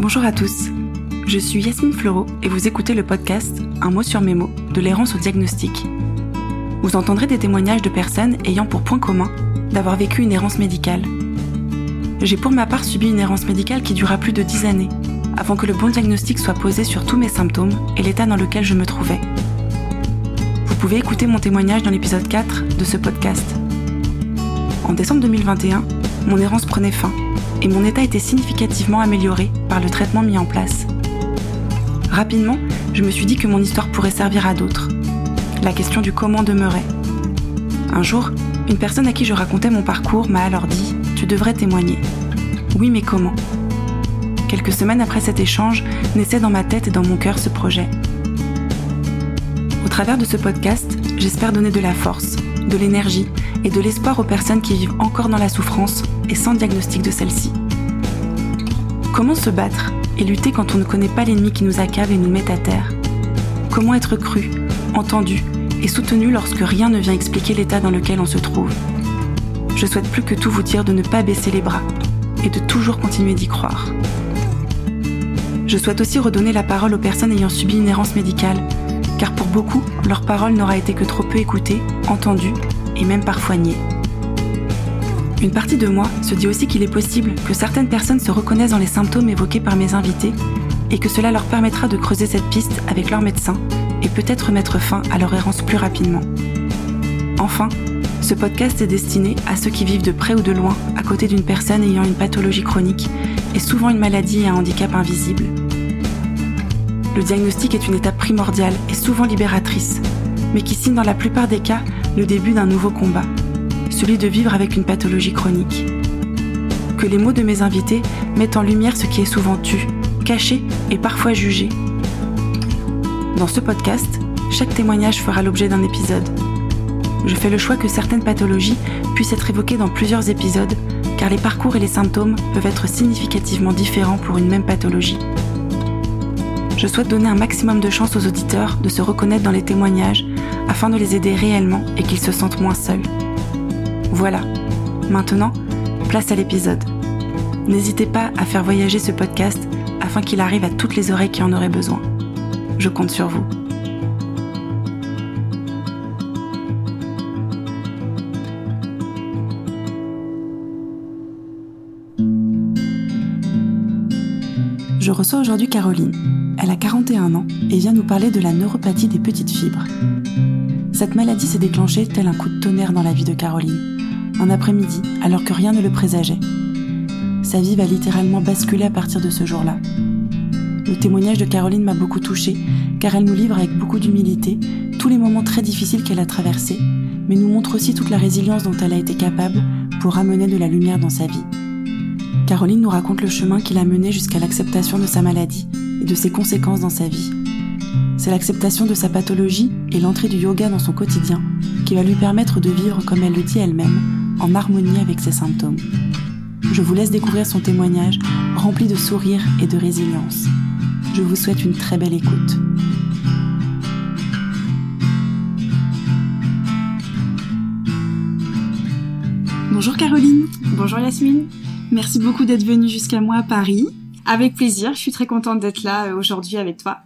Bonjour à tous. Je suis Yasmine Fleureau et vous écoutez le podcast Un mot sur mes mots de l'errance au diagnostic. Vous entendrez des témoignages de personnes ayant pour point commun d'avoir vécu une errance médicale. J'ai pour ma part subi une errance médicale qui dura plus de 10 années avant que le bon diagnostic soit posé sur tous mes symptômes et l'état dans lequel je me trouvais. Vous pouvez écouter mon témoignage dans l'épisode 4 de ce podcast. En décembre 2021, mon errance prenait fin et mon état était significativement amélioré par le traitement mis en place. Rapidement, je me suis dit que mon histoire pourrait servir à d'autres. La question du comment demeurait. Un jour, une personne à qui je racontais mon parcours m'a alors dit ⁇ Tu devrais témoigner ⁇ Oui, mais comment? Quelques semaines après cet échange, naissait dans ma tête et dans mon cœur ce projet. Au travers de ce podcast, j'espère donner de la force, de l'énergie et de l'espoir aux personnes qui vivent encore dans la souffrance et sans diagnostic de celle-ci. Comment se battre et lutter quand on ne connaît pas l'ennemi qui nous accable et nous met à terre? Comment être cru, entendu et soutenu lorsque rien ne vient expliquer l'état dans lequel on se trouve? Je souhaite plus que tout vous dire de ne pas baisser les bras et de toujours continuer d'y croire. Je souhaite aussi redonner la parole aux personnes ayant subi une errance médicale, car pour beaucoup, leur parole n'aura été que trop peu écoutée, entendue et même parfois niée. Une partie de moi se dit aussi qu'il est possible que certaines personnes se reconnaissent dans les symptômes évoqués par mes invités et que cela leur permettra de creuser cette piste avec leur médecin et peut-être mettre fin à leur errance plus rapidement. Enfin, ce podcast est destiné à ceux qui vivent de près ou de loin à côté d'une personne ayant une pathologie chronique et souvent une maladie et un handicap invisible. Le diagnostic est une étape primordiale et souvent libératrice, mais qui signe dans la plupart des cas le début d'un nouveau combat celui de vivre avec une pathologie chronique. Que les mots de mes invités mettent en lumière ce qui est souvent tu, caché et parfois jugé. Dans ce podcast, chaque témoignage fera l'objet d'un épisode. Je fais le choix que certaines pathologies puissent être évoquées dans plusieurs épisodes, car les parcours et les symptômes peuvent être significativement différents pour une même pathologie. Je souhaite donner un maximum de chance aux auditeurs de se reconnaître dans les témoignages afin de les aider réellement et qu'ils se sentent moins seuls. Voilà, maintenant, place à l'épisode. N'hésitez pas à faire voyager ce podcast afin qu'il arrive à toutes les oreilles qui en auraient besoin. Je compte sur vous. Je reçois aujourd'hui Caroline. Elle a 41 ans et vient nous parler de la neuropathie des petites fibres. Cette maladie s'est déclenchée tel un coup de tonnerre dans la vie de Caroline un après-midi, alors que rien ne le présageait. Sa vie va littéralement basculer à partir de ce jour-là. Le témoignage de Caroline m'a beaucoup touchée, car elle nous livre avec beaucoup d'humilité tous les moments très difficiles qu'elle a traversés, mais nous montre aussi toute la résilience dont elle a été capable pour ramener de la lumière dans sa vie. Caroline nous raconte le chemin qui l'a mené jusqu'à l'acceptation de sa maladie et de ses conséquences dans sa vie. C'est l'acceptation de sa pathologie et l'entrée du yoga dans son quotidien qui va lui permettre de vivre, comme elle le dit elle-même, en harmonie avec ses symptômes. Je vous laisse découvrir son témoignage rempli de sourires et de résilience. Je vous souhaite une très belle écoute. Bonjour Caroline. Bonjour Yasmine. Merci beaucoup d'être venue jusqu'à moi à Paris. Avec plaisir, je suis très contente d'être là euh, aujourd'hui avec toi.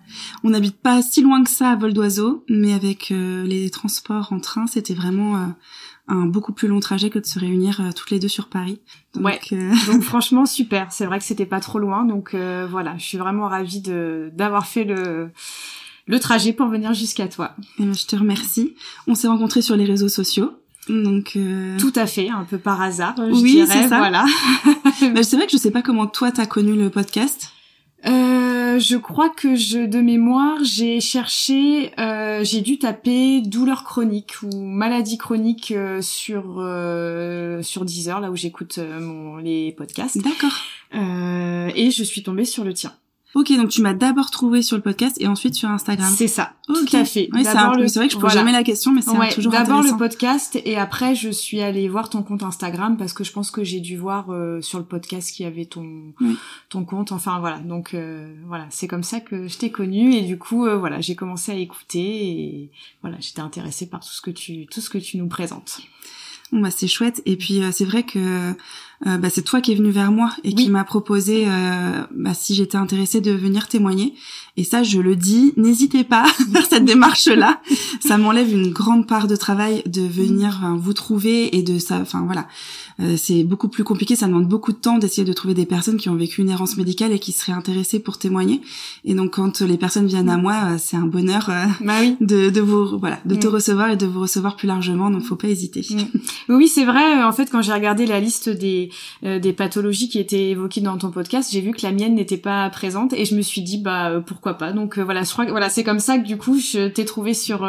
On n'habite pas si loin que ça à vol d'oiseau, mais avec euh, les transports en train, c'était vraiment euh, un beaucoup plus long trajet que de se réunir euh, toutes les deux sur Paris. Donc, ouais. Euh, donc franchement super. C'est vrai que c'était pas trop loin, donc euh, voilà, je suis vraiment ravie de d'avoir fait le le trajet pour venir jusqu'à toi. Et ben, je te remercie. On s'est rencontrés sur les réseaux sociaux. Donc tout à fait, un peu par hasard, je oui, ça. Voilà. Mais c'est vrai que je sais pas comment toi t'as connu le podcast. Euh, je crois que je, de mémoire, j'ai cherché, euh, j'ai dû taper douleur chronique ou maladie chronique euh, sur euh, sur Deezer, là où j'écoute euh, mon les podcasts. D'accord. et je suis tombée sur le tien. Ok, donc tu m'as d'abord trouvé sur le podcast et ensuite sur Instagram. C'est ça, tout à fait. c'est vrai que je pose jamais la question, mais c'est ouais, toujours D'abord le podcast et après je suis allée voir ton compte Instagram parce que je pense que j'ai dû voir euh, sur le podcast qu'il y avait ton ton compte. Enfin voilà, donc euh, voilà, c'est comme ça que je t'ai connu et du coup euh, voilà, j'ai commencé à écouter et voilà, j'étais intéressée par tout ce que tu tout ce que tu nous présentes. Bon bah c'est chouette et puis c'est vrai que euh, bah, c'est toi qui es venu vers moi et qui m'a proposé euh, bah, si j'étais intéressée de venir témoigner. Et ça, je le dis, n'hésitez pas à faire cette démarche-là. ça m'enlève une grande part de travail de venir vous trouver et de ça. Enfin voilà, euh, c'est beaucoup plus compliqué. Ça demande beaucoup de temps d'essayer de trouver des personnes qui ont vécu une errance médicale et qui seraient intéressées pour témoigner. Et donc quand les personnes viennent à moi, c'est un bonheur bah oui. de, de vous voilà, de te recevoir et de vous recevoir plus largement. Donc faut pas hésiter. Oui, c'est vrai. En fait, quand j'ai regardé la liste des euh, des pathologies qui étaient évoquées dans ton podcast, j'ai vu que la mienne n'était pas présente et je me suis dit bah euh, pourquoi pas. Donc euh, voilà, je crois que voilà, c'est comme ça que du coup je t'ai trouvé sur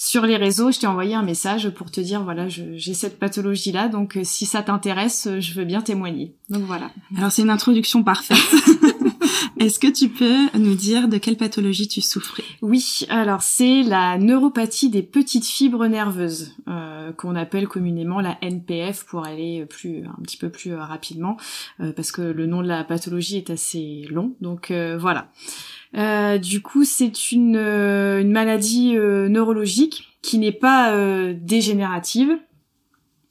sur les réseaux, je t'ai envoyé un message pour te dire voilà, j'ai cette pathologie là, donc si ça t'intéresse, je veux bien témoigner. Donc voilà. Alors c'est une introduction parfaite. Est-ce que tu peux nous dire de quelle pathologie tu souffrais? Oui, alors c'est la neuropathie des petites fibres nerveuses, euh, qu'on appelle communément la NPF pour aller plus un petit peu plus euh, rapidement, euh, parce que le nom de la pathologie est assez long. Donc voilà. Du coup, c'est une, une maladie neurologique qui n'est pas dégénérative,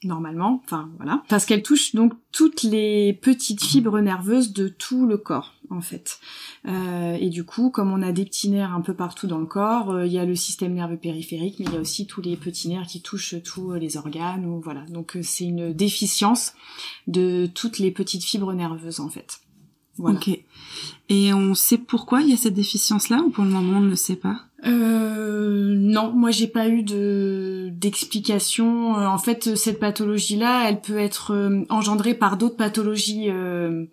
normalement, enfin voilà, parce qu'elle touche donc toutes les petites fibres nerveuses de tout le corps en fait. Euh, et du coup, comme on a des petits nerfs un peu partout dans le corps, euh, il y a le système nerveux périphérique, mais il y a aussi tous les petits nerfs qui touchent tous les organes ou voilà. Donc euh, c'est une déficience de toutes les petites fibres nerveuses en fait. Voilà. Ok. Et on sait pourquoi il y a cette déficience-là ou pour le moment on ne le sait pas? Euh, non, moi j'ai pas eu de d'explication. Euh, en fait, cette pathologie-là, elle peut être euh, engendrée par d'autres pathologies euh,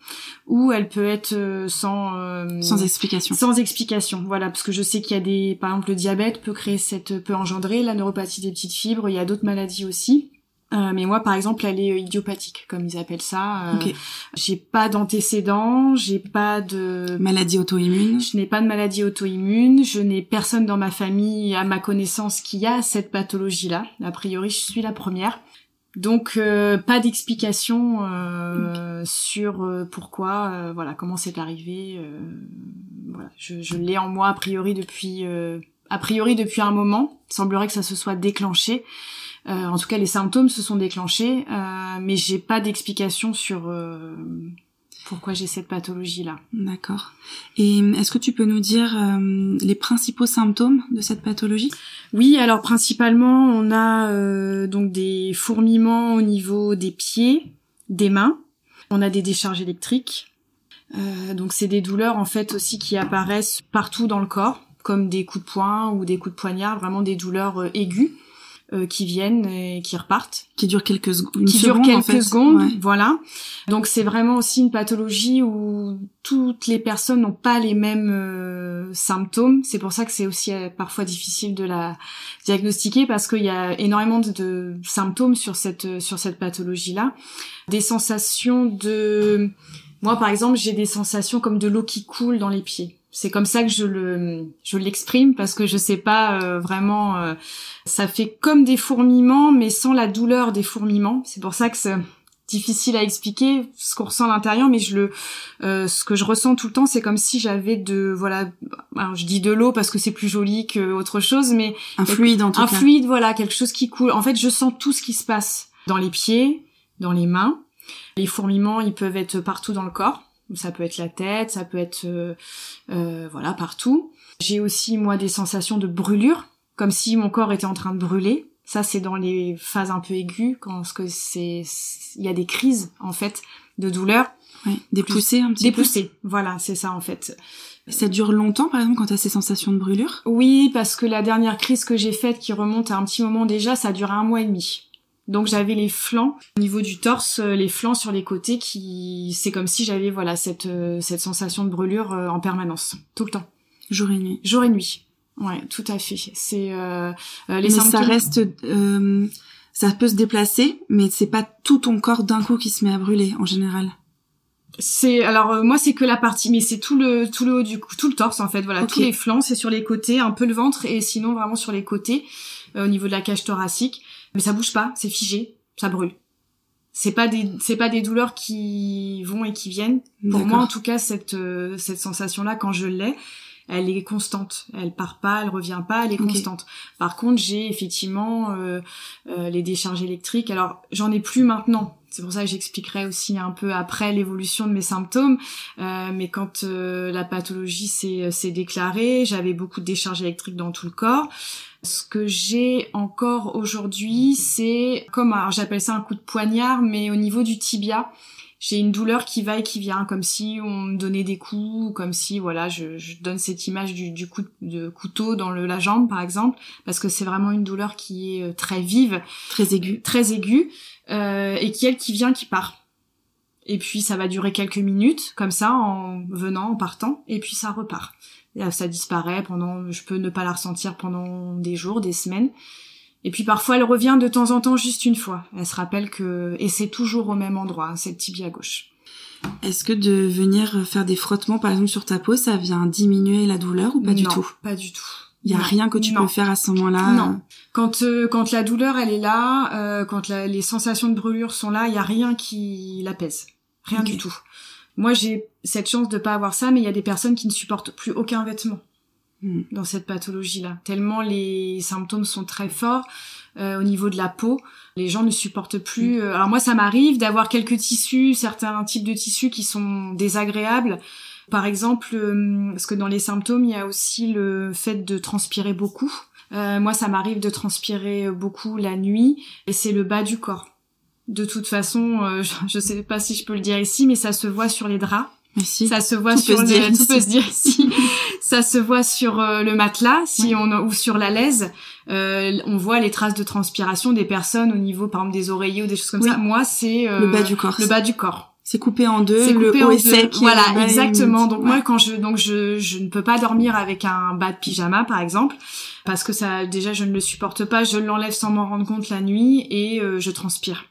ou elle peut être sans sans explication. Sans explication, voilà, parce que je sais qu'il y a des, par exemple, le diabète peut créer cette peut engendrer la neuropathie des petites fibres. Il y a d'autres maladies aussi. Euh, mais moi, par exemple, elle est euh, idiopathique, comme ils appellent ça. Euh, J'ai pas d'antécédents, j'ai pas de maladie auto-immune. Je n'ai pas de maladie auto-immune. Je n'ai personne dans ma famille, à ma connaissance, qui a cette pathologie-là. A priori, je suis la première. Donc, euh, pas d'explication euh, sur pourquoi, voilà, comment c'est arrivé. voilà, je, je l'ai en moi a priori depuis, a priori depuis un moment. Il semblerait que ça se soit déclenché. Euh, en tout cas, les symptômes se sont déclenchés, euh, mais j'ai pas d'explication sur euh, pourquoi j'ai cette pathologie-là. D'accord. Et est-ce que tu peux nous dire les principaux symptômes de cette pathologie? Oui, alors principalement, on a donc des fourmillements au niveau des pieds, des mains. On a des décharges électriques. donc c'est des douleurs en fait aussi qui apparaissent partout dans le corps, comme des coups de poing ou des coups de poignard, vraiment des douleurs aiguës. Euh, qui viennent et qui repartent. Qui durent quelques secondes. Qui durent quelques secondes, voilà. Donc c'est vraiment aussi une pathologie où toutes les personnes n'ont pas les mêmes euh, symptômes. C'est pour ça que c'est aussi euh, parfois difficile de la diagnostiquer parce qu'il y a énormément de, de, symptômes sur cette sur cette pathologie-là. Des sensations de moi par exemple, j'ai des sensations comme de l'eau qui coule dans les pieds c'est comme ça que je le je l'exprime parce que je sais pas euh, vraiment euh, ça fait comme des fourmillements mais sans la douleur des fourmillements. C'est pour ça que c'est difficile à expliquer ce qu'on ressent à l'intérieur mais je le euh, ce que je ressens tout le temps c'est comme si j'avais de voilà alors je dis de l'eau parce que c'est plus joli que autre chose mais un fluide en tout un fluide voilà quelque chose qui coule. En fait je sens tout ce qui se passe dans les pieds dans les mains. Les fourmillements ils peuvent être partout dans le corps ça peut être la tête, ça peut être euh, euh, voilà partout. J'ai aussi moi des sensations de brûlure, comme si mon corps était en train de brûler. Ça c'est dans les phases un peu aiguës quand ce que c'est il y a des crises en fait de douleur. Ouais, des poussées un petit des peu. Des poussées, voilà, c'est ça en fait. Ça dure longtemps, par exemple, quand tu as ces sensations de brûlure? Oui, parce que la dernière crise que j'ai faite, qui remonte à un petit moment déjà, ça dure un mois et demi. Donc j'avais les flancs au niveau du torse, euh, les flancs sur les côtés qui c'est comme si j'avais voilà cette euh, cette sensation de brûlure euh, en permanence, tout le temps. Jour et nuit. Jour et nuit. Ouais, tout à fait. C'est euh, les mais ça reste ça peut se déplacer, mais c'est pas tout ton corps d'un coup qui se met à brûler en général. C'est alors moi c'est que la partie mais c'est tout le tout le haut du cou, tout le torse en fait voilà tous les flancs c'est sur les côtés un peu le ventre et sinon vraiment sur les côtés au niveau de la cage thoracique mais ça bouge pas, c'est figé, ça brûle. C'est pas des c'est pas des douleurs qui vont et qui viennent. Pour moi en tout cas cette euh, cette sensation là quand je l'ai, elle est constante. Elle part pas, elle revient pas, elle est constante. Par contre, j'ai effectivement euh, euh, les décharges électriques. Alors, j'en ai plus maintenant. c'est pour ça que j'expliquerai aussi un peu après l'évolution de mes symptômes. Euh, mais quand euh, la pathologie s'est déclarée, j'avais beaucoup de décharges électriques dans tout le corps. Ce que j'ai encore aujourd'hui, c'est comme, alors j'appelle ça un coup de poignard, mais au niveau du tibia, j'ai une douleur qui va et qui vient, comme si on me donnait des coups, comme si voilà, je, je donne cette image du, du coup de couteau dans le, la jambe par exemple, parce que c'est vraiment une douleur qui est euh, très vive, très aiguë, très aiguë. Euh, et qui elle qui vient, qui part. Et puis ça va durer quelques minutes, comme ça, en venant, en partant, et puis ça repart. Et ça disparaît pendant, je peux ne pas la ressentir pendant des jours, des semaines. Et puis parfois elle revient de temps en temps juste une fois. Elle se rappelle que, et c'est toujours au même endroit, hein, c'est le tibia gauche. Est-ce que de venir faire des frottements par exemple sur ta peau, ça vient diminuer la douleur ou pas du tout? Pas du tout. Il y a rien que tu peux faire à ce moment-là. Non. Quand euh, quand la douleur elle est là, euh, quand les sensations de brûlure sont là, il y a rien qui l'apaise. Rien du tout. Moi j'ai cette chance de pas avoir ça, mais il y a des personnes qui ne supportent plus aucun vêtement hmm. dans cette pathologie-là. Tellement les symptômes sont très forts euh, au niveau de la peau, les gens ne supportent plus. Hmm. alors moi ça m'arrive d'avoir quelques tissus, certains types de tissus qui sont désagréables. Par exemple, euh, parce que dans les symptômes, il y a aussi le fait de transpirer beaucoup. Euh, moi, ça m'arrive de transpirer beaucoup la nuit, et c'est le bas du corps. De toute façon, euh, je ne sais pas si je peux le dire ici, mais ça se voit sur les draps. Si. Ça se voit sur le, tout peut se dire ici. ça se voit sur le matelas, si on ou sur la laise. on voit les traces de transpiration des personnes au niveau, par exemple, des oreillers ou des choses comme ça. Moi, c'est le bas du corps. Le bas du corps. C'est coupé en deux, le haut est sec. Voilà, exactement. Donc moi, quand je donc je, je ne peux pas dormir avec un bas de pyjama, par exemple, parce que ça déjà je ne le supporte pas. Je l'enlève sans m'en rendre compte la nuit et euh, je transpire.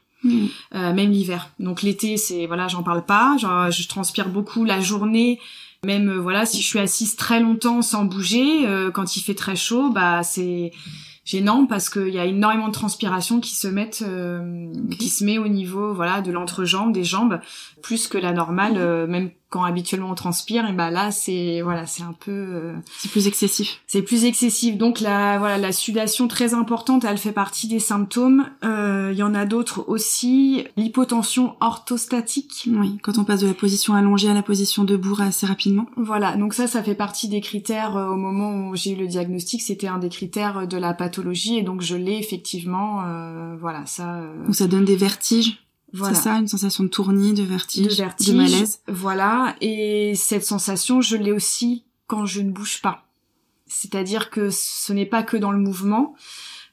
Euh, même l'hiver. Donc l'été, c'est voilà, j'en parle pas. Genre, je transpire beaucoup la journée. Même euh, voilà, si je suis assise très longtemps sans bouger, quand il fait très chaud, bah c'est gênant parce qu'il y a énormément de transpiration qui se mettent, euh, qui se met au niveau voilà de l'entrejambe, des jambes, plus que la normale, euh, même quand habituellement on transpire, et ben là c'est voilà c'est un peu euh, c'est plus excessif. C'est plus excessif. Donc la voilà la sudation très importante, elle fait partie des symptômes. Euh, il y en a d'autres aussi. L'hypotension orthostatique. Oui, quand on passe de la position allongée à la position debout assez rapidement. Voilà, donc ça ça fait partie des critères euh, au moment où j'ai eu le diagnostic, c'était un des critères de la pathologie et donc je l'ai effectivement. voilà ça. Donc ça donne des vertiges. C'est ça, une sensation de tournis, de vertige, de, malaise. Voilà, et cette sensation, je l'ai aussi quand je ne bouge pas. C'est-à-dire que ce n'est pas que dans le mouvement.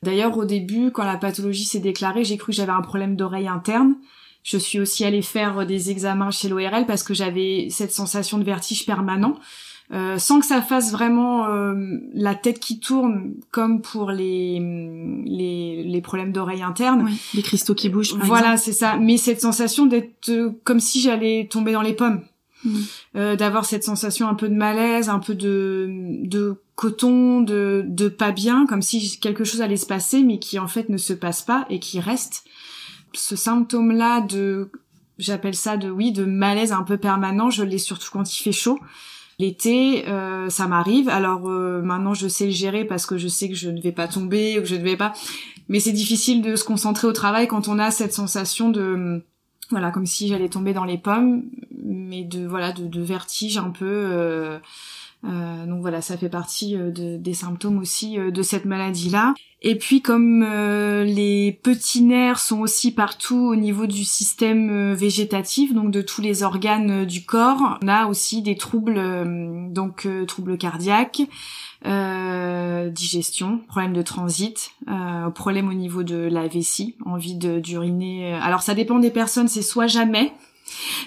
D'ailleurs, au début, quand la pathologie s'est déclarée, j'ai cru que j'avais un problème d'oreille interne. Je suis aussi allée faire des examens chez l'ORL parce que j'avais cette sensation de vertige permanent. Euh, sans que ça fasse vraiment euh, la tête qui tourne comme pour les les, les problèmes d'oreille interne. Oui, les cristaux qui bougent. voilà, c'est ça. Mais cette sensation d'être euh, comme si j'allais tomber dans les pommes. Mm. Euh, d'avoir cette sensation un peu de malaise, un peu de, de coton, de, de pas bien, comme si quelque chose allait se passer, mais qui en fait ne se passe pas et qui reste. Ce symptôme-là de, j'appelle ça de, oui, de malaise un peu permanent, je l'ai surtout quand il fait chaud. L'été, euh, ça m'arrive. Alors euh, maintenant, je sais le gérer parce que je sais que je ne vais pas tomber ou que je ne vais pas. Mais c'est difficile de se concentrer au travail quand on a cette sensation de, voilà, comme si j'allais tomber dans les pommes, mais de voilà, de, de vertige un peu. Euh, euh, donc voilà, ça fait partie euh, de, des symptômes aussi euh, de cette maladie-là. Et puis comme les petits nerfs sont aussi partout au niveau du système végétatif, donc de tous les organes du corps, on a aussi des troubles, donc troubles cardiaques, digestion, problème de transit, problème au niveau de la vessie, envie d'uriner. Alors ça dépend des personnes, c'est soit jamais,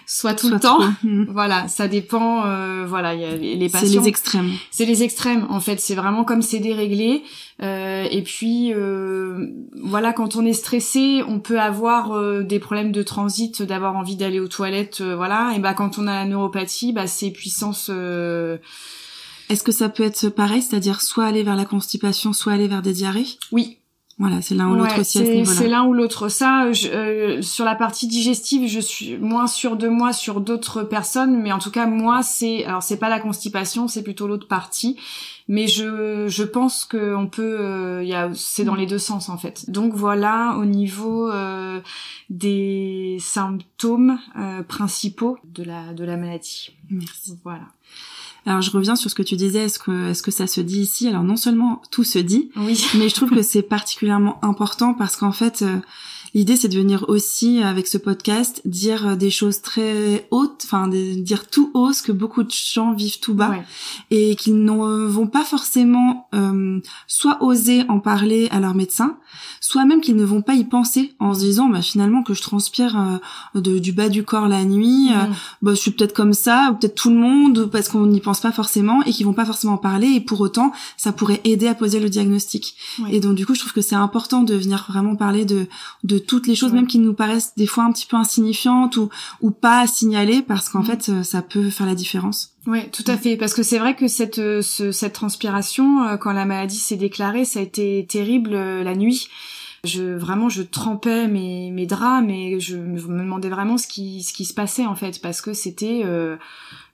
soit tout le temps. Hmm. Voilà, ça dépend. Euh, voilà, il y a les, patients. C'est les extrêmes. C'est les extrêmes. En fait, c'est vraiment comme c'est déréglé. Euh, et puis euh, voilà, quand on est stressé, on peut avoir euh, des problèmes de transit, d'avoir envie d'aller aux toilettes. Euh, voilà. Et bah quand on a la neuropathie, bah c'est puissance. Est-ce que ça peut être pareil, c'est-à-dire soit aller vers la constipation, soit aller vers des diarrhées? Oui, Voilà, c'est l'un ou l'autre aussi à ce niveau-là. C'est l'un ou l'autre. Ça, je, sur la partie digestive, je suis moins sûre de moi sur d'autres personnes, mais en tout cas moi, c'est alors c'est pas la constipation, c'est plutôt l'autre partie. Mais je je pense que on peut, il y a c'est dans les deux sens en fait. Donc voilà, au niveau des symptômes principaux de la de la maladie. Merci. Voilà. Alors je reviens sur ce que tu disais, est-ce que est-ce que ça se dit ici? Alors non seulement tout se dit, oui. mais je trouve que c'est particulièrement important parce qu'en fait euh, L'idée, c'est de venir aussi, avec ce podcast, dire euh, des choses très hautes, enfin, dire tout haut ce que beaucoup de gens vivent tout bas, et qu'ils ne vont pas forcément euh, soit oser en parler à leur médecin, soit même qu'ils ne vont pas y penser en se disant, bah, finalement, que je transpire euh, du bas du corps la nuit, euh, bah, je suis peut-être comme ça, ou peut-être tout le monde, parce qu'on n'y pense pas forcément, et qu'ils vont pas forcément en parler, et pour autant, ça pourrait aider à poser le diagnostic. Et donc, du coup, je trouve que c'est important de venir vraiment parler de, de toutes les choses même qui nous paraissent des fois un petit peu insignifiantes ou ou pas à signaler parce qu'en mm. fait euh, ça peut faire la différence. Oui, tout à fait. Parce que c'est vrai que cette euh, cette transpiration, euh, quand la maladie s'est déclarée, ça a été terrible la nuit. Je vraiment je trempais mes mes draps, mais je me demandais vraiment ce qui ce qui se passait en fait parce que c'était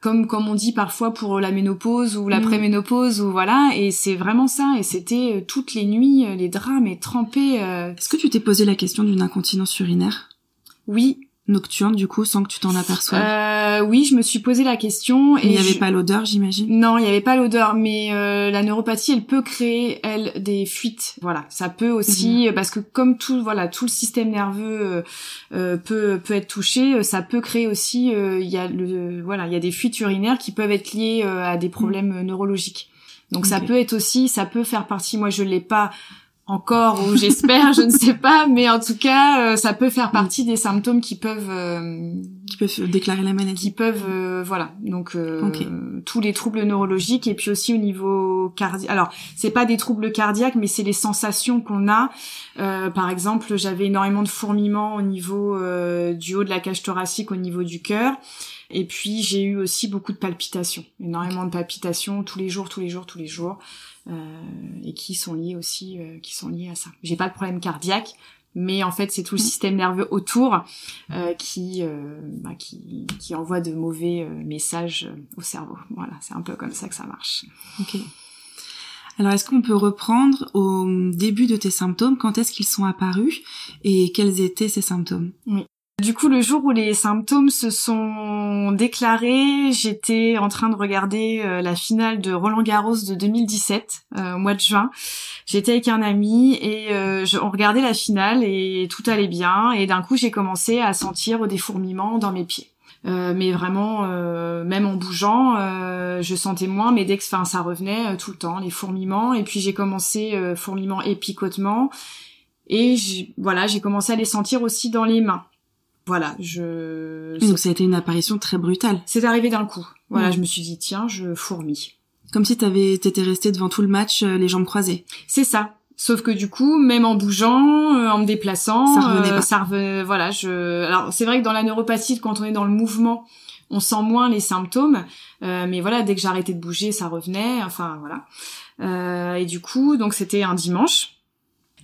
comme comme on dit parfois pour la ménopause ou la mm. préménopause ou voilà et c'est vraiment ça et c'était euh, toutes les nuits euh, les drames et trempés. Euh. Est-ce que tu t'es posé la question d'une incontinence urinaire? Oui, nocturne du coup sans que tu t'en aperçoives euh, Oui, je me suis posé la question. Et il n'y avait pas l'odeur, j'imagine. Non, il n'y avait pas l'odeur, mais euh, la neuropathie, elle peut créer elle des fuites. Voilà, ça peut aussi parce que comme tout, voilà, tout le système nerveux euh, peut peut être touché, ça peut créer aussi, il y a le, voilà, il y a des fuites urinaires qui peuvent être liées à des problèmes neurologiques. Donc ça peut être aussi, ça peut faire partie. Moi, je l'ai pas encore ou j'espère, je ne sais pas, mais en tout cas, euh, ça peut faire partie des symptômes qui peuvent euh, qui peuvent déclarer la maladie. Qui peuvent euh, voilà. Donc tous les troubles neurologiques et puis aussi au niveau cardiaque. Alors, c'est pas des troubles cardiaques mais c'est les sensations qu'on a. par exemple, j'avais énormément de fourmillements au niveau du haut de la cage thoracique au niveau du cœur. Et puis j'ai eu aussi beaucoup de palpitations, énormément de palpitations tous les jours, tous les jours, tous les jours. Euh, et qui sont liés aussi, euh, qui sont liés à ça. J'ai pas de problème cardiaque, mais en fait c'est tout le mm. système nerveux autour euh, qui, bah, qui, qui envoie de mauvais messages au cerveau. Voilà, c'est un peu comme ça que ça marche. Ok. Alors est-ce qu'on peut reprendre au début de tes symptômes? Quand est-ce qu'ils sont apparus? Et quels étaient ces symptômes? Oui. Du coup, le jour où les symptômes se sont déclarés, j'étais en train de regarder euh, la finale de Roland Garros de 2017 euh, au mois de juin. J'étais avec un ami et euh, on regardait la finale et tout allait bien. Et d'un coup, j'ai commencé à sentir des fourmillements dans mes pieds. mais vraiment, même en bougeant, je sentais moins. Mais dès que, enfin, ça revenait tout le temps, les fourmillements. Et puis j'ai commencé fourmillements et picotements. Et voilà, j'ai commencé à les sentir aussi dans les mains voilà, je. Donc ça a été une apparition très brutale. C'est arrivé d'un coup. Voilà, je me suis dit tiens, je fourmis. Comme si t'avais t'étais resté devant tout le match euh, les jambes croisées. C'est ça. Sauf que du coup, même en bougeant, euh, en me déplaçant, ça revenait euh, pas. Ça revenait, voilà, je. Alors c'est vrai que dans la neuropathie, quand on est dans le mouvement, on sent moins les symptômes, mais voilà, dès que j'arrêtais de bouger, ça revenait. Enfin voilà. et du coup, donc c'était un dimanche.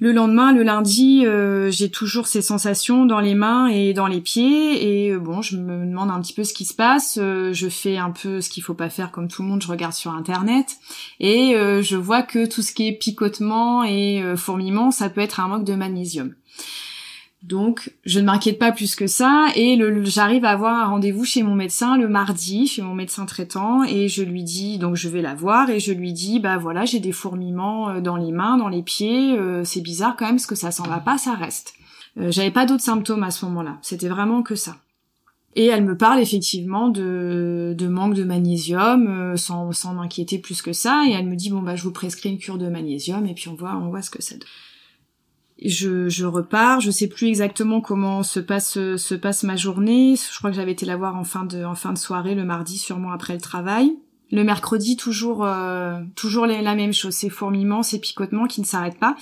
Le lendemain, le lundi, euh, j'ai toujours ces sensations dans les mains et dans les pieds. Et euh, bon, je me demande un petit peu ce qui se passe. Euh, je fais un peu ce qu'il faut pas faire comme tout le monde. Je regarde sur internet et je vois que tout ce qui est picotement et fourmillement, ça peut être un manque de magnésium. Donc, je ne m'inquiète pas plus que ça et j'arrive à avoir un rendez-vous chez mon médecin le mardi, chez mon médecin traitant et je lui dis, donc je vais la voir et je lui dis, bah voilà, j'ai des fourmillements euh, dans les mains, dans les pieds, euh, c'est bizarre quand même parce que ça s'en va pas, ça reste. Euh, j'avais pas d'autres symptômes à ce moment-là, c'était vraiment que ça. Et elle me parle effectivement de, de manque de magnésium, sans, sans m'inquiéter plus que ça, et elle me dit bon bah je vous prescris une cure de magnésium et puis on voit on voit ce que ça je, je repars, je sais plus exactement comment se passe se passe ma journée. Je crois que j'avais été la voir en fin de en fin de soirée le mardi, sûrement après le travail. Le mercredi, toujours euh, toujours la même chose, ces fourmillements, ces picotements qui ne s'arrêtent pas.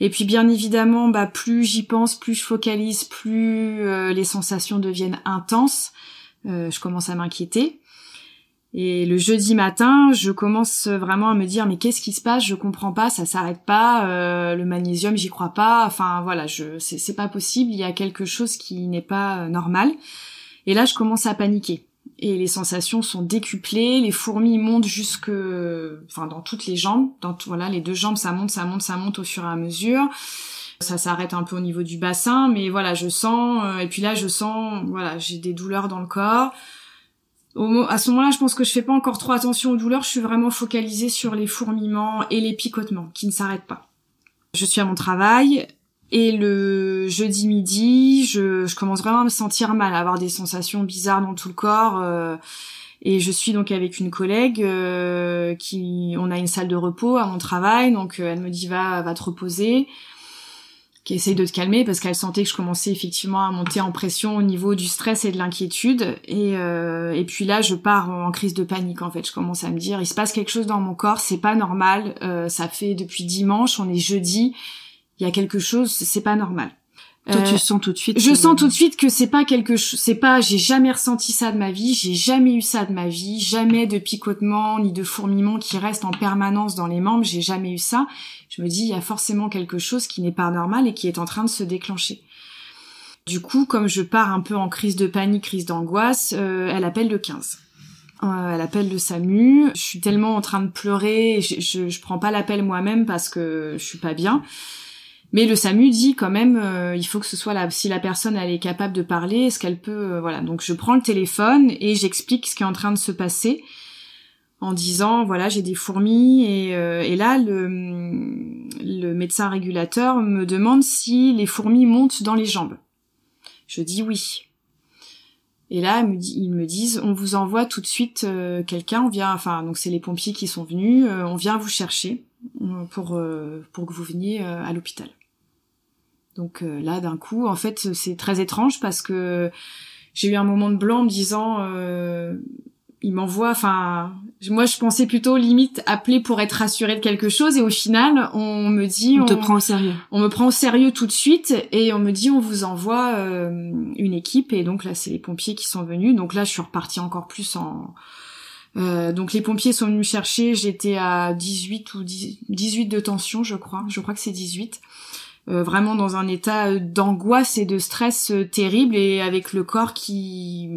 Et puis bien évidemment, bah plus j'y pense, plus je focalise, plus euh, les sensations deviennent intenses. Euh, je commence à m'inquiéter. Et le jeudi matin, je commence vraiment à me dire mais qu'est-ce qui se passe? Je comprends pas, ça s'arrête pas. Euh, le magnésium, j'y crois pas. Enfin voilà, je c'est pas possible. Il y a quelque chose qui n'est pas euh, normal. Et là, je commence à paniquer. Et les sensations sont décuplées, les fourmis montent jusque, enfin dans toutes les jambes, dans voilà les deux jambes, ça monte, ça monte, ça monte au fur et à mesure. Ça s'arrête un peu au niveau du bassin, mais voilà, je sens. Euh, et puis là, je sens, voilà, j'ai des douleurs dans le corps à ce moment-là, je pense que je fais pas encore trop attention aux douleurs, je suis vraiment focalisée sur les fourmillements et les picotements qui ne s'arrêtent pas. Je suis à mon travail et le jeudi midi, je, commence vraiment à me sentir mal, à avoir des sensations bizarres dans tout le corps. Euh, et je suis donc avec une collègue euh, qui, on a une salle de repos à mon travail, donc euh, elle me dit va, va te reposer qui de te calmer parce qu'elle sentait que je commençais effectivement à monter en pression au niveau du stress et de l'inquiétude. Et, euh, et puis là, je pars en crise de panique en fait. Je commence à me dire, il se passe quelque chose dans mon corps, c'est pas normal. Euh, ça fait depuis dimanche, on est jeudi, il y a quelque chose, c'est pas normal. Toi, tu euh, sens tout de suite. Je sens tout de suite que c'est pas quelque chose, c'est pas, j'ai jamais ressenti ça de ma vie, j'ai jamais eu ça de ma vie, jamais de picotement ni de fourmillement qui reste en permanence dans les membres, j'ai jamais eu ça. Je me dis, il y a forcément quelque chose qui n'est pas normal et qui est en train de se déclencher. Du coup, comme je pars un peu en crise de panique, crise d'angoisse, euh, elle appelle le 15. Euh, elle appelle le SAMU. Je suis tellement en train de pleurer, je, je, je prends pas l'appel moi-même parce que je suis pas bien. Mais le SAMU dit quand même, euh, il faut que ce soit là, si la personne elle est capable de parler, est-ce qu'elle peut, euh, voilà. Donc je prends le téléphone et j'explique ce qui est en train de se passer en disant voilà j'ai des fourmis et, euh, et là le, le médecin régulateur me demande si les fourmis montent dans les jambes. Je dis oui. Et là, ils me disent, on vous envoie tout de suite quelqu'un, on vient, enfin, donc c'est les pompiers qui sont venus, on vient vous chercher pour pour que vous veniez à l'hôpital. Donc euh, là, d'un coup, en fait, c'est très étrange parce que j'ai eu un moment de blanc en me disant, euh, il m'envoie, enfin, moi je pensais plutôt limite appeler pour être rassuré de quelque chose et au final, on me dit, on, te prend au sérieux. On me prend au sérieux tout de suite et on me dit, on vous envoie euh, une équipe et donc là, c'est les pompiers qui sont venus. Donc là, je suis repartie encore plus en euh, donc les pompiers sont venus me chercher, j'étais à 18 ou 18 de tension, je crois. Je crois que c'est 18. Euh, vraiment dans un état euh, d'angoisse et de stress euh, terrible et avec le corps qui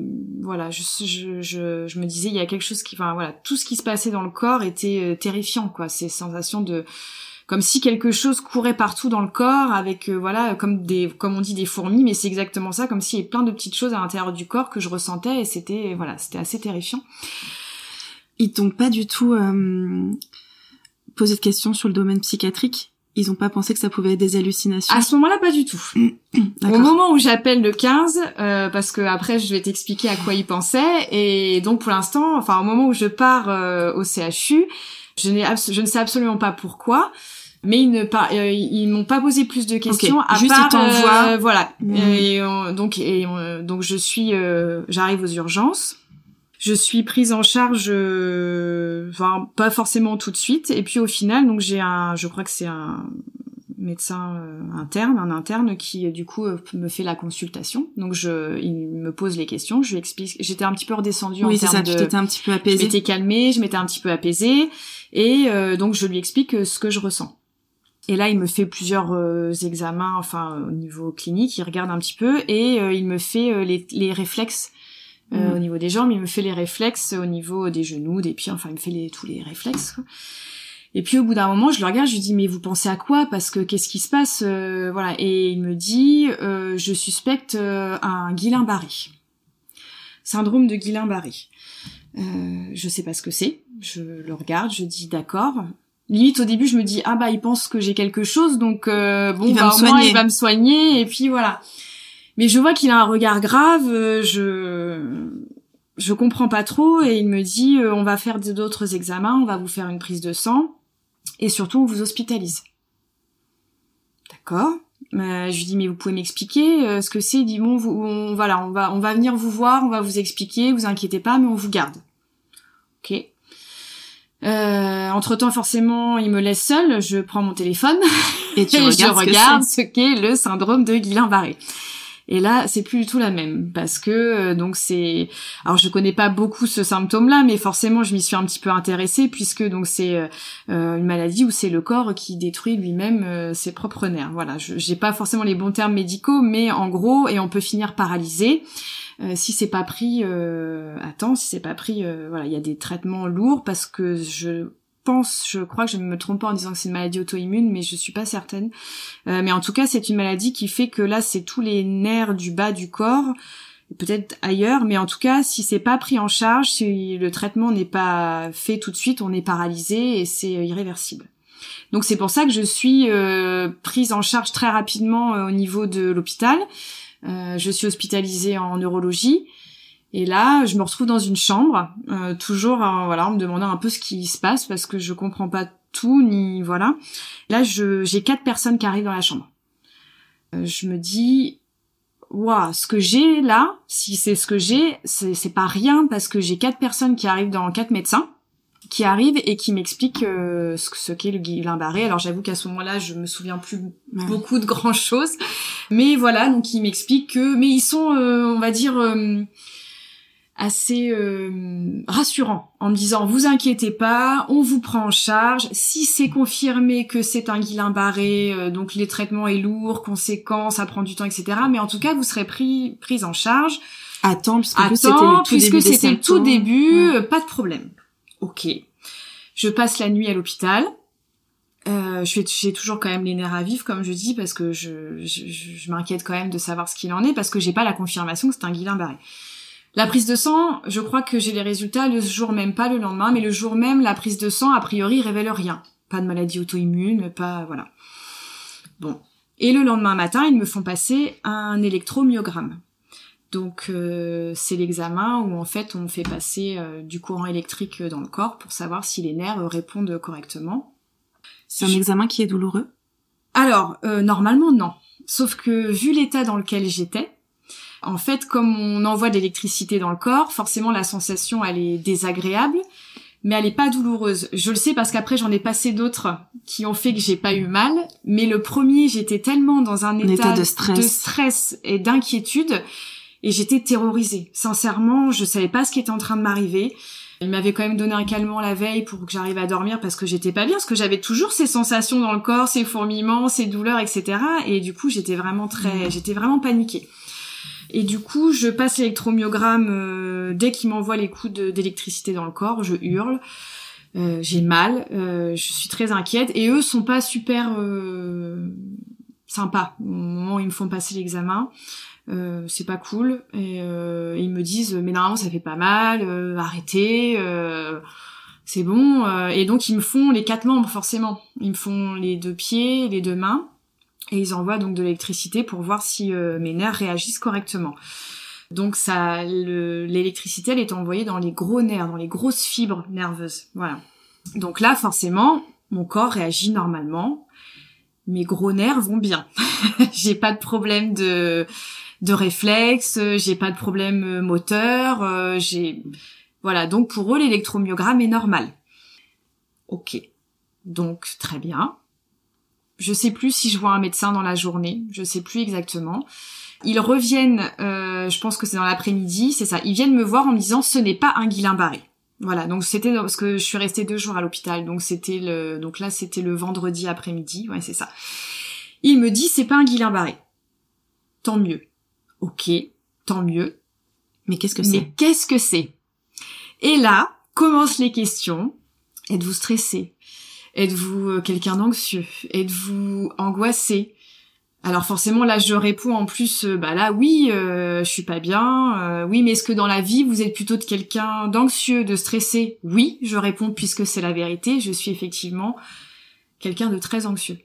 voilà je, je, je, je, me disais il y a quelque chose qui enfin voilà tout ce qui se passait dans le corps était terrifiant quoi. Ces sensations de comme si quelque chose courait partout dans le corps avec voilà comme des comme on dit des fourmis mais c'est exactement ça comme s'il y avait plein de petites choses à l'intérieur du corps que je ressentais et c'était voilà c'était assez terrifiant. Ils t'ont pas du tout posé de questions sur le domaine psychiatrique? Ils ont pas pensé que ça pouvait être des hallucinations À ce moment-là, pas du tout. Au moment où j'appelle le 15, euh, parce que après je vais t'expliquer à quoi ils pensaient, et donc pour l'instant, enfin au moment où je pars euh, au CHU, je, je ne sais absolument pas pourquoi, mais ils ne euh, ils m'ont pas posé plus de questions à Juste part, euh, voilà. Mmh. Et donc et donc je suis, j'arrive aux urgences je suis prise en charge, euh, enfin pas forcément tout de suite. Et puis au final, donc j'ai un, je crois que c'est un médecin euh, interne, un interne qui du coup euh, me fait la consultation. Donc je, il me pose les questions, je lui explique. J'étais un petit peu redescendue oui, en termes ça, tu t'étais un petit peu apaisée. Je m'étais calmée, je m'étais un petit peu apaisée, et donc je lui explique ce que je ressens. Et là, il me fait plusieurs examens, enfin au niveau clinique, il regarde un petit peu et il me fait les, les réflexes euh, mm. au niveau des jambes, il me fait les réflexes au niveau des genoux, des pieds, enfin il me fait les, tous les réflexes. Et puis au bout d'un moment, je le regarde, je lui dis mais vous pensez à quoi? Parce que qu'est-ce qui se passe? Euh, Voilà. Et il me dit euh, je suspecte un Guillain-Barré, syndrome de Guillain-Barré. je sais pas ce que c'est. Je le regarde, je dis d'accord. Limite au début, je me dis ah bah il pense que j'ai quelque chose, donc bon il va bah, au moins il va me soigner et puis voilà. Mais je vois qu'il a un regard grave, euh, je je comprends pas trop et il me dit euh, on va faire d'autres examens, on va vous faire une prise de sang et surtout on vous hospitalise. D'accord. Euh, je lui dis mais vous pouvez m'expliquer euh, ce que c'est? Il dit bon vous, on, voilà on va on va venir vous voir, on va vous expliquer, vous inquiétez pas, mais on vous garde. Ok. Euh, entre temps, forcément, il me laisse seule. Je prends mon téléphone et, tu je regarde regarde ce qu'est le syndrome de Guillain-Barré. Et là, c'est plus du tout la même parce que euh, donc c'est alors je connais pas beaucoup ce symptôme-là, mais forcément je m'y suis un petit peu intéressée puisque donc c'est euh, une maladie où c'est le corps qui détruit lui-même euh, ses propres nerfs. Voilà, j'ai pas forcément les bons termes médicaux, mais en gros et on peut finir paralysé. si c'est pas pris euh, à si c'est pas pris, voilà, il y a des traitements lourds parce que je pense, je crois que je me trompe pas en disant que c'est une maladie auto-immune, mais je suis pas certaine. Euh, mais en tout cas, c'est une maladie qui fait que là, c'est tous les nerfs du bas du corps, peut-être ailleurs, mais en tout cas, si c'est pas pris en charge, si le traitement n'est pas fait tout de suite, on est paralysé et c'est euh, irréversible. Donc c'est pour ça que je suis euh, prise en charge très rapidement au niveau de l'hôpital. je suis hospitalisée en neurologie. Et là, je me retrouve dans une chambre, euh, toujours, euh, voilà, en me demandant un peu ce qui se passe parce que je comprends pas tout ni voilà. Là, j'ai quatre personnes qui arrivent dans la chambre. Euh, je me dis, waouh, ce que j'ai là, si c'est ce que j'ai, c'est pas rien parce que j'ai quatre personnes qui arrivent dans quatre médecins qui arrivent et qui m'expliquent ce, ce qu'est le Guillain-Barré. Alors j'avoue qu'à ce moment-là, je me souviens plus beaucoup de grand chose, mais voilà, donc ils m'expliquent que, mais ils sont, on va dire assez euh, rassurant en me disant vous inquiétez pas, on vous prend en charge. Si c'est confirmé que c'est un Guillain-Barré, euh, donc les traitements est lourd, conséquent, ça prend du temps, etc. Mais en tout cas, vous serez pris prise en charge. Temps, puisque c'était le tout début, euh, pas de problème. Ok. Je passe la nuit à l'hôpital. Euh, j'ai toujours quand même les nerfs à vivre, comme je dis, parce que je, je, je m'inquiète quand même de savoir ce qu'il en est, parce que j'ai pas la confirmation que c'est un Guillain-Barré. La prise de sang, je crois que j'ai les résultats le jour même, pas le lendemain, mais le jour même, la prise de sang, a priori, révèle rien. Pas de maladie auto-immune, pas, voilà. Bon. Et le lendemain matin, ils me font passer un électromyogramme. Donc euh, c'est l'examen où en fait on fait passer euh, du courant électrique dans le corps pour savoir si les nerfs répondent correctement. C'est un examen qui est douloureux? Alors euh, normalement non. Sauf que vu l'état dans lequel j'étais, en fait, comme on envoie de l'électricité dans le corps, forcément la sensation elle est désagréable, mais elle est pas douloureuse. Je le sais parce qu'après j'en ai passé d'autres qui ont fait que j'ai pas eu mal, mais le premier j'étais tellement dans un, état, de, stress. et d'inquiétude et j'étais terrorisée. Sincèrement, je savais pas ce qui était en train de m'arriver. Il m'avait quand même donné un calmant la veille pour que j'arrive à dormir parce que j'étais pas bien, parce que j'avais toujours ces sensations dans le corps, ces fourmillements, ces douleurs, etc. Et du coup, j'étais vraiment très, mmh. j'étais vraiment paniquée. Et du coup, je passe l'électromyogramme euh, dès qu'il m'envoie les coups d'électricité dans le corps, je hurle. Euh, j'ai mal, euh, je suis très inquiète et eux sont pas super sympas au moment où ils me font passer l'examen. c'est pas cool et ils me disent mais normalement ça fait pas mal, arrêtez, c'est bon et donc ils me font les quatre membres forcément, ils me font les deux pieds, les deux mains et ils envoient donc de l'électricité pour voir si euh, mes nerfs réagissent correctement. Donc ça, l'électricité, elle est envoyée dans les gros nerfs, dans les grosses fibres nerveuses. Voilà. Donc là, forcément, mon corps réagit normalement. Mes gros nerfs vont bien. j'ai pas de problème de de réflexe, j'ai pas de problème euh, moteur, euh, j'ai voilà. Donc pour eux, l'électromyogramme est normal. Ok. Donc très bien. Je sais plus si je vois un médecin dans la journée, je sais plus exactement. Ils reviennent, euh, je pense que c'est dans l'après-midi, c'est ça. Ils viennent me voir en me disant ce n'est pas un Guillain-Barré. Voilà, donc c'était parce que je suis restée deux jours à l'hôpital, donc c'était le, donc là c'était le vendredi après-midi, ouais c'est ça. Il me dit c'est pas un Guillain-Barré. Tant mieux. Ok, tant mieux. Mais qu'est-ce que c'est? Mais qu'est-ce que c'est? Et là commencent les questions. Êtes-vous stressé? Êtes-vous euh, quelqu'un d'anxieux? Êtes-vous angoissé? Alors forcément là je réponds en plus euh, bah là oui euh, je suis pas bien oui mais est-ce que dans la vie vous êtes plutôt de quelqu'un d'anxieux de stressé? Oui je réponds puisque c'est la vérité je suis effectivement quelqu'un de très anxieux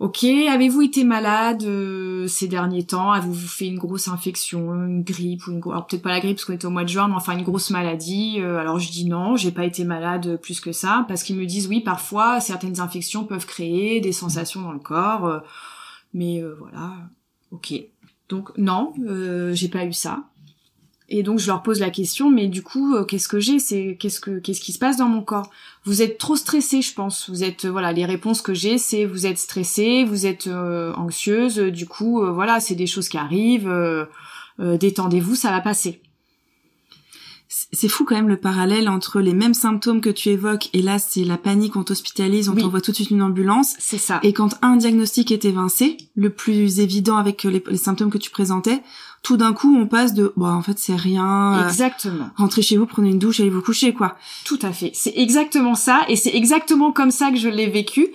Ok, avez-vous été malade euh, ces derniers temps? Avez-vous fait une grosse infection, une grippe ou une alors peut-être pas la grippe parce qu'on est au mois de juin, mais enfin une grosse maladie euh, Alors je dis non, j'ai pas été malade plus que ça parce qu'ils me disent oui, parfois certaines infections peuvent créer des sensations dans le corps, euh, mais voilà, ok. Donc non, j'ai pas eu ça. Et donc je leur pose la question, mais du coup, euh, qu'est-ce que j'ai? C'est qu'est-ce que qu'est-ce qui se passe dans mon corps? Vous êtes trop stressé, je pense. Vous êtes voilà, les réponses que j'ai, c'est vous êtes stressé, vous êtes euh, anxieuse. Du coup, euh, voilà, c'est des choses qui arrivent. Détendez-vous, ça va passer c'est fou quand même le parallèle entre les mêmes symptômes que tu évoques et là c'est la panique, on t'hospitalise, on t'envoie tout de suite une ambulance. C'est ça. Et quand un diagnostic est évincé, le plus évident avec les, symptômes que tu présentais, tout d'un coup on passe de bon en fait c'est rien. Euh, exactement. rentrez chez vous, prenez une douche, allez vous coucher quoi. Tout à fait. C'est exactement ça et c'est exactement comme ça que je l'ai vécu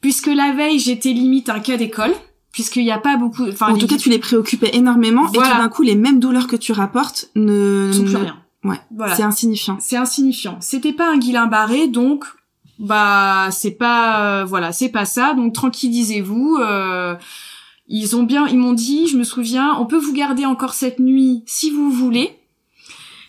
puisque la veille j'étais limite un cas d'école puisqu'il n'y a pas beaucoup. Enfin, en tout cas, tu les préoccupais énormément et tout d'un coup, les mêmes douleurs que tu rapportes ne sont plus rien. Ouais. Voilà. C'est insignifiant. C'est insignifiant. C'était pas un guillain barré, donc bah c'est pas euh, voilà c'est pas ça. Donc tranquillisez-vous. Euh, ils ont bien, ils m'ont dit, je me souviens, on peut vous garder encore cette nuit si vous voulez.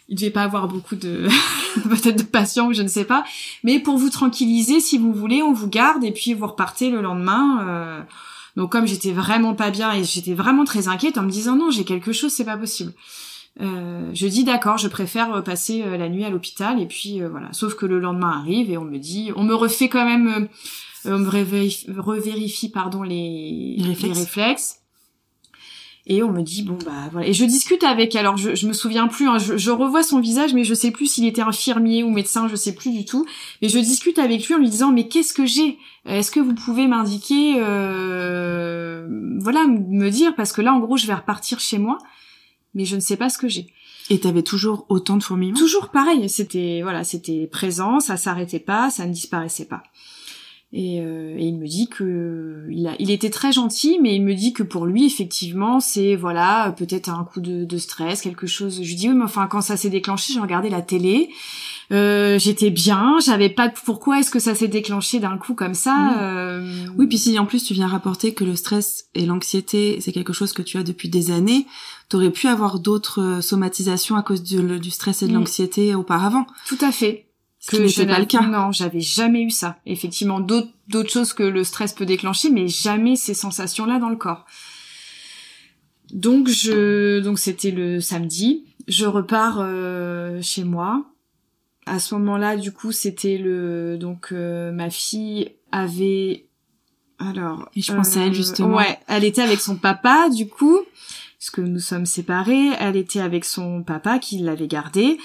Il devait pas avoir beaucoup de peut-être de patients, je ne sais pas. Mais pour vous tranquilliser, si vous voulez, on vous garde et puis vous repartez le lendemain. Euh... Donc comme j'étais vraiment pas bien et j'étais vraiment très inquiète en me disant non j'ai quelque chose, c'est pas possible. Euh, je dis d'accord, je préfère euh, passer euh, la nuit à l'hôpital et puis voilà. Sauf que le lendemain arrive et on me dit, on me refait quand même, on me revérifie, pardon les, réflexes. Et on me dit bon bah voilà. Et je discute avec. Alors je, je me souviens plus. Hein, je, revois son visage, mais je sais plus s'il était infirmier ou médecin. Je sais plus du tout. Et je discute avec lui en lui disant mais qu'est-ce que j'ai? Est-ce que vous pouvez m'indiquer Voilà, me dire parce que là en gros je vais repartir chez moi mais je ne sais pas ce que j'ai. Et t'avais toujours autant de fourmillements? Toujours pareil, c'était voilà, c'était présent, ça s'arrêtait pas, ça ne disparaissait pas. Et, euh, et, il me dit que il, a, il était très gentil, mais il me dit que pour lui, effectivement, c'est voilà, peut-être un coup de, de, stress, quelque chose. Je lui dis oui, mais enfin, quand ça s'est déclenché, j'ai regardé la télé, euh, j'étais bien, j'avais pas pourquoi est-ce que ça s'est déclenché d'un coup comme ça. Euh... Oui, puis si en plus tu viens rapporter que le stress et l'anxiété, c'est quelque chose que tu as depuis des années, t'aurais pu avoir d'autres euh, somatisations à cause du, du stress et de l'anxiété auparavant. Tout à fait que je pas le cas. Non, j'avais jamais eu ça. Effectivement, d'autres d'autres choses que le stress peut déclencher, mais jamais ces sensations-là dans le corps. Donc je donc c'était le samedi. Je repars euh, chez moi. À ce moment-là, du coup, c'était le donc euh, ma fille avait alors. Et je pensais à elle justement. Ouais, elle était avec son papa du coup, parce que nous sommes séparés. Elle était avec son papa qui l'avait gardée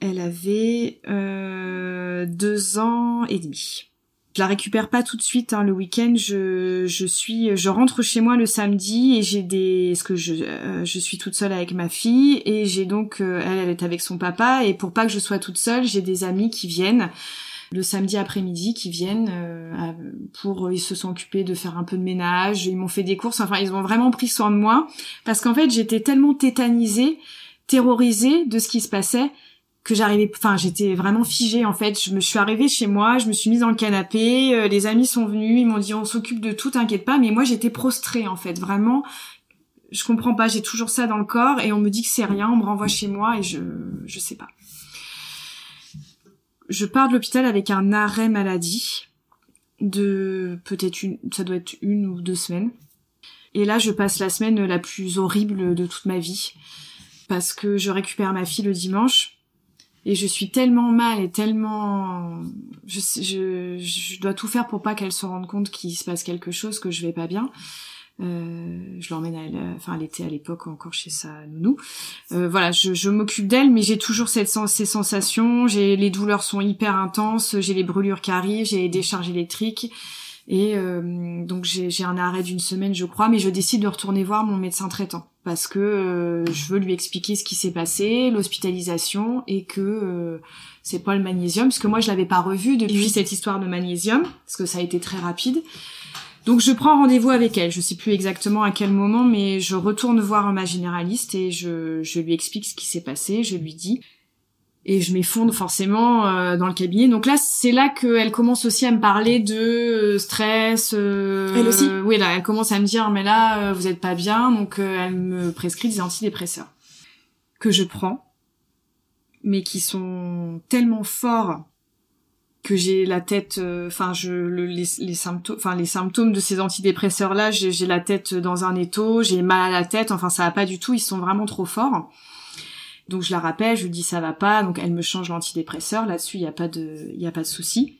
elle avait euh, deux ans et demi. Je la récupère pas tout de suite hein, le week-end. Je, je suis, je rentre chez moi le samedi et j'ai des, parce que je, euh, je suis toute seule avec ma fille et j'ai donc, euh, elle, elle est avec son papa et pour pas que je sois toute seule, j'ai des amis qui viennent le samedi après-midi qui viennent pour ils se sont occupés de faire un peu de ménage, ils m'ont fait des courses, enfin ils ont vraiment pris soin de moi parce qu'en fait j'étais tellement tétanisée, terrorisée de ce qui se passait que j'arrivais enfin j'étais vraiment figée en fait. Je me suis arrivée chez moi je me suis mise dans le canapé euh, les amis sont venus ils m'ont dit on s'occupe de tout t'inquiète pas. Mais moi j'étais prostrée en fait. Vraiment je comprends pas j'ai toujours ça dans le corps et on me dit que c'est rien on me renvoie chez moi et je je sais pas. Je pars de l'hôpital avec un arrêt maladie de peut-être une ça doit être une ou deux semaines. Et là je passe la semaine la plus horrible de toute ma vie parce que je récupère ma fille le dimanche et je suis tellement mal et tellement je, je, dois tout faire pour pas qu'elle se rende compte qu'il se passe quelque chose que je vais pas bien. Euh, je l'emmène à enfin elle était à l'époque encore chez sa nounou. Euh, voilà je, je m'occupe d'elle mais j'ai toujours cette ces sensations. J'ai les douleurs sont hyper intenses. J'ai les brûlures qui arrivent. J'ai les décharges électriques et euh, donc j'ai un arrêt d'une semaine, je crois, mais je décide de retourner voir mon médecin traitant parce que euh, je veux lui expliquer ce qui s'est passé, l'hospitalisation et que euh, c'est pas le magnésium, parce que moi je l'avais pas revu depuis cette histoire de magnésium, parce que ça a été très rapide. Donc je prends rendez-vous avec elle. Je sais plus exactement à quel moment, mais je retourne voir ma généraliste et je, je lui explique ce qui s'est passé. Je lui dis et je m'effondre forcément euh, dans le cabinet. Donc là, c'est là qu'elle commence aussi à me parler de euh, stress. Euh, elle aussi. Oui, là, elle commence à me dire mais là, vous êtes pas bien, donc elle me prescrit des antidépresseurs que je prends, mais qui sont tellement forts que j'ai la tête, enfin je les, les symptômes, enfin les symptômes de ces antidépresseurs là, j'ai la tête dans un étau, j'ai mal à la tête, enfin ça va pas du tout, ils sont vraiment trop forts. Donc je la rappelle, je lui dis ça va pas, donc elle me change l'antidépresseur. Là-dessus, il y a pas de, y a pas de souci.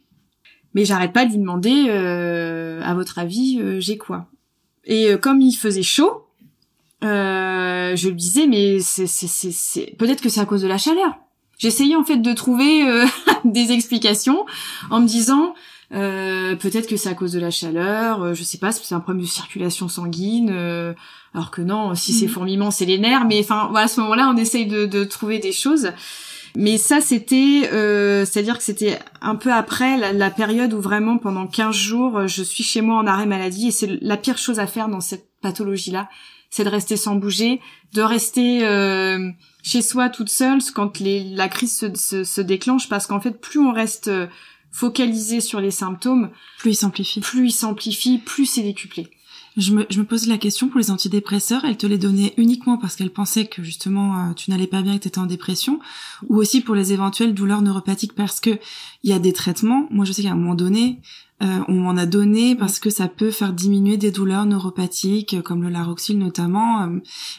Mais j'arrête pas de lui demander, euh, à votre avis, euh, j'ai quoi? Et euh, comme il faisait chaud, euh, je lui disais, mais c'est, c'est, c'est, peut-être que c'est à cause de la chaleur. J'essayais en fait de trouver des explications en me disant, euh, peut-être que c'est à cause de la chaleur, euh, je sais pas, c'est un problème de circulation sanguine, euh, alors que non, si c'est mm. fourmillement, c'est les nerfs. Mais enfin, voilà, à ce moment-là, on essaye de, de, trouver des choses. Mais ça, c'était, c'est-à-dire que c'était un peu après la, la, période où vraiment, pendant 15 jours, je suis chez moi en arrêt maladie, et c'est la pire chose à faire dans cette pathologie-là, c'est de rester sans bouger, de rester chez soi toute seule quand les, la crise se, se, se déclenche, parce qu'en fait, plus on reste focalisé sur les symptômes, plus il s'amplifie. Plus il s'amplifie, plus c'est décuplé. Je me, je me pose la question pour les antidépresseurs, elle te les donnait uniquement parce qu'elle pensait que justement euh, tu n'allais pas bien et que tu étais en dépression, ou aussi pour les éventuelles douleurs neuropathiques parce que il y a des traitements. Moi, je sais qu'à un moment donné, euh, on m'en a donné parce que ça peut faire diminuer des douleurs neuropathiques comme le laroxyl notamment.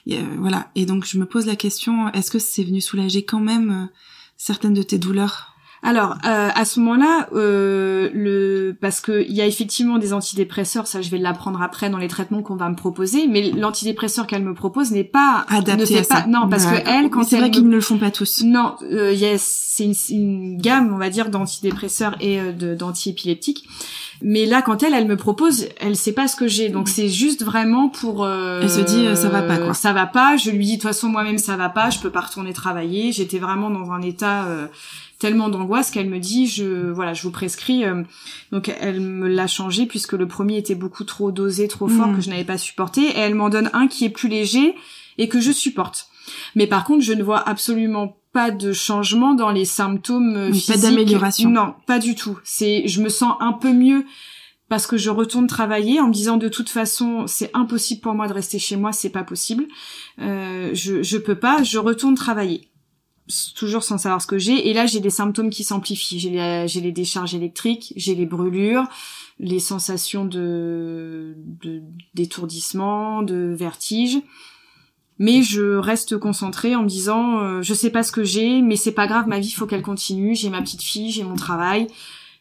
Euh, voilà. Et donc je me pose la question, est-ce que c'est venu soulager quand même certaines de tes douleurs? Alors euh, à ce moment-là, euh, le parce que il y a effectivement des antidépresseurs, ça je vais l'apprendre après dans les traitements qu'on va me proposer, mais l'antidépresseur qu'elle me propose n'est pas adapté à ça. Non, parce que elle, quand c'est vrai qu'ils ne le font pas tous. Non, euh, yes, c'est une, une, gamme, on va dire, d'antidépresseurs et euh, d'antiépileptiques. Mais là, quand elle, elle me propose, elle sait pas ce que j'ai. Donc c'est juste vraiment pour. Euh, elle se dit ça va pas quoi. Ça va pas. Je lui dis de toute façon moi-même ça va pas. Je peux pas retourner travailler. J'étais vraiment dans un état tellement d'angoisse qu'elle me dit je voilà je vous prescris euh, donc elle me l'a changé puisque le premier était beaucoup trop dosé trop fort mm. que je n'avais pas supporté et elle m'en donne un qui est plus léger et que je supporte mais par contre je ne vois absolument pas de changement dans les symptômes euh, physiques. Pas d'amélioration. Non, pas du tout. C'est, je me sens un peu mieux parce que je retourne travailler en me disant de toute façon c'est impossible pour moi de rester chez moi, c'est pas possible. Euh, je je peux pas, je retourne travailler toujours sans savoir ce que j'ai. Et là, j'ai des symptômes qui s'amplifient. J'ai les, décharges électriques, j'ai les brûlures, les sensations de, d'étourdissement, de vertige. Mais je reste concentrée en me disant, euh, je sais pas ce que j'ai, mais c'est pas grave, ma vie faut qu'elle continue. J'ai ma petite fille, j'ai mon travail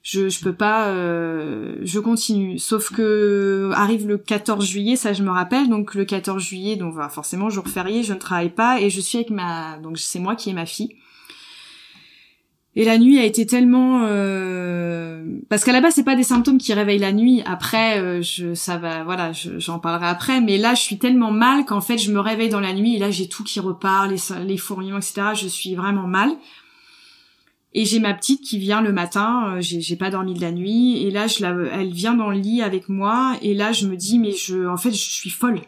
je je peux pas euh, je continue. Sauf que arrive le 14 juillet ça je me rappelle. Donc le 14 juillet donc forcément jour férié je ne travaille pas et je suis avec ma donc c'est moi qui ai ma fille. Et la nuit a été tellement euh... parce qu'à la base c'est pas des symptômes qui réveillent la nuit. Après euh, je ça va voilà j'en parlerai après. Mais là je suis tellement mal qu'en fait je me réveille dans la nuit et là j'ai tout qui repart les les fourmillements etc je suis vraiment mal et j'ai ma petite qui vient le matin, euh, j'ai pas dormi de la nuit, et là je la, elle vient dans le lit avec moi, et là je me dis mais je, en fait je suis folle.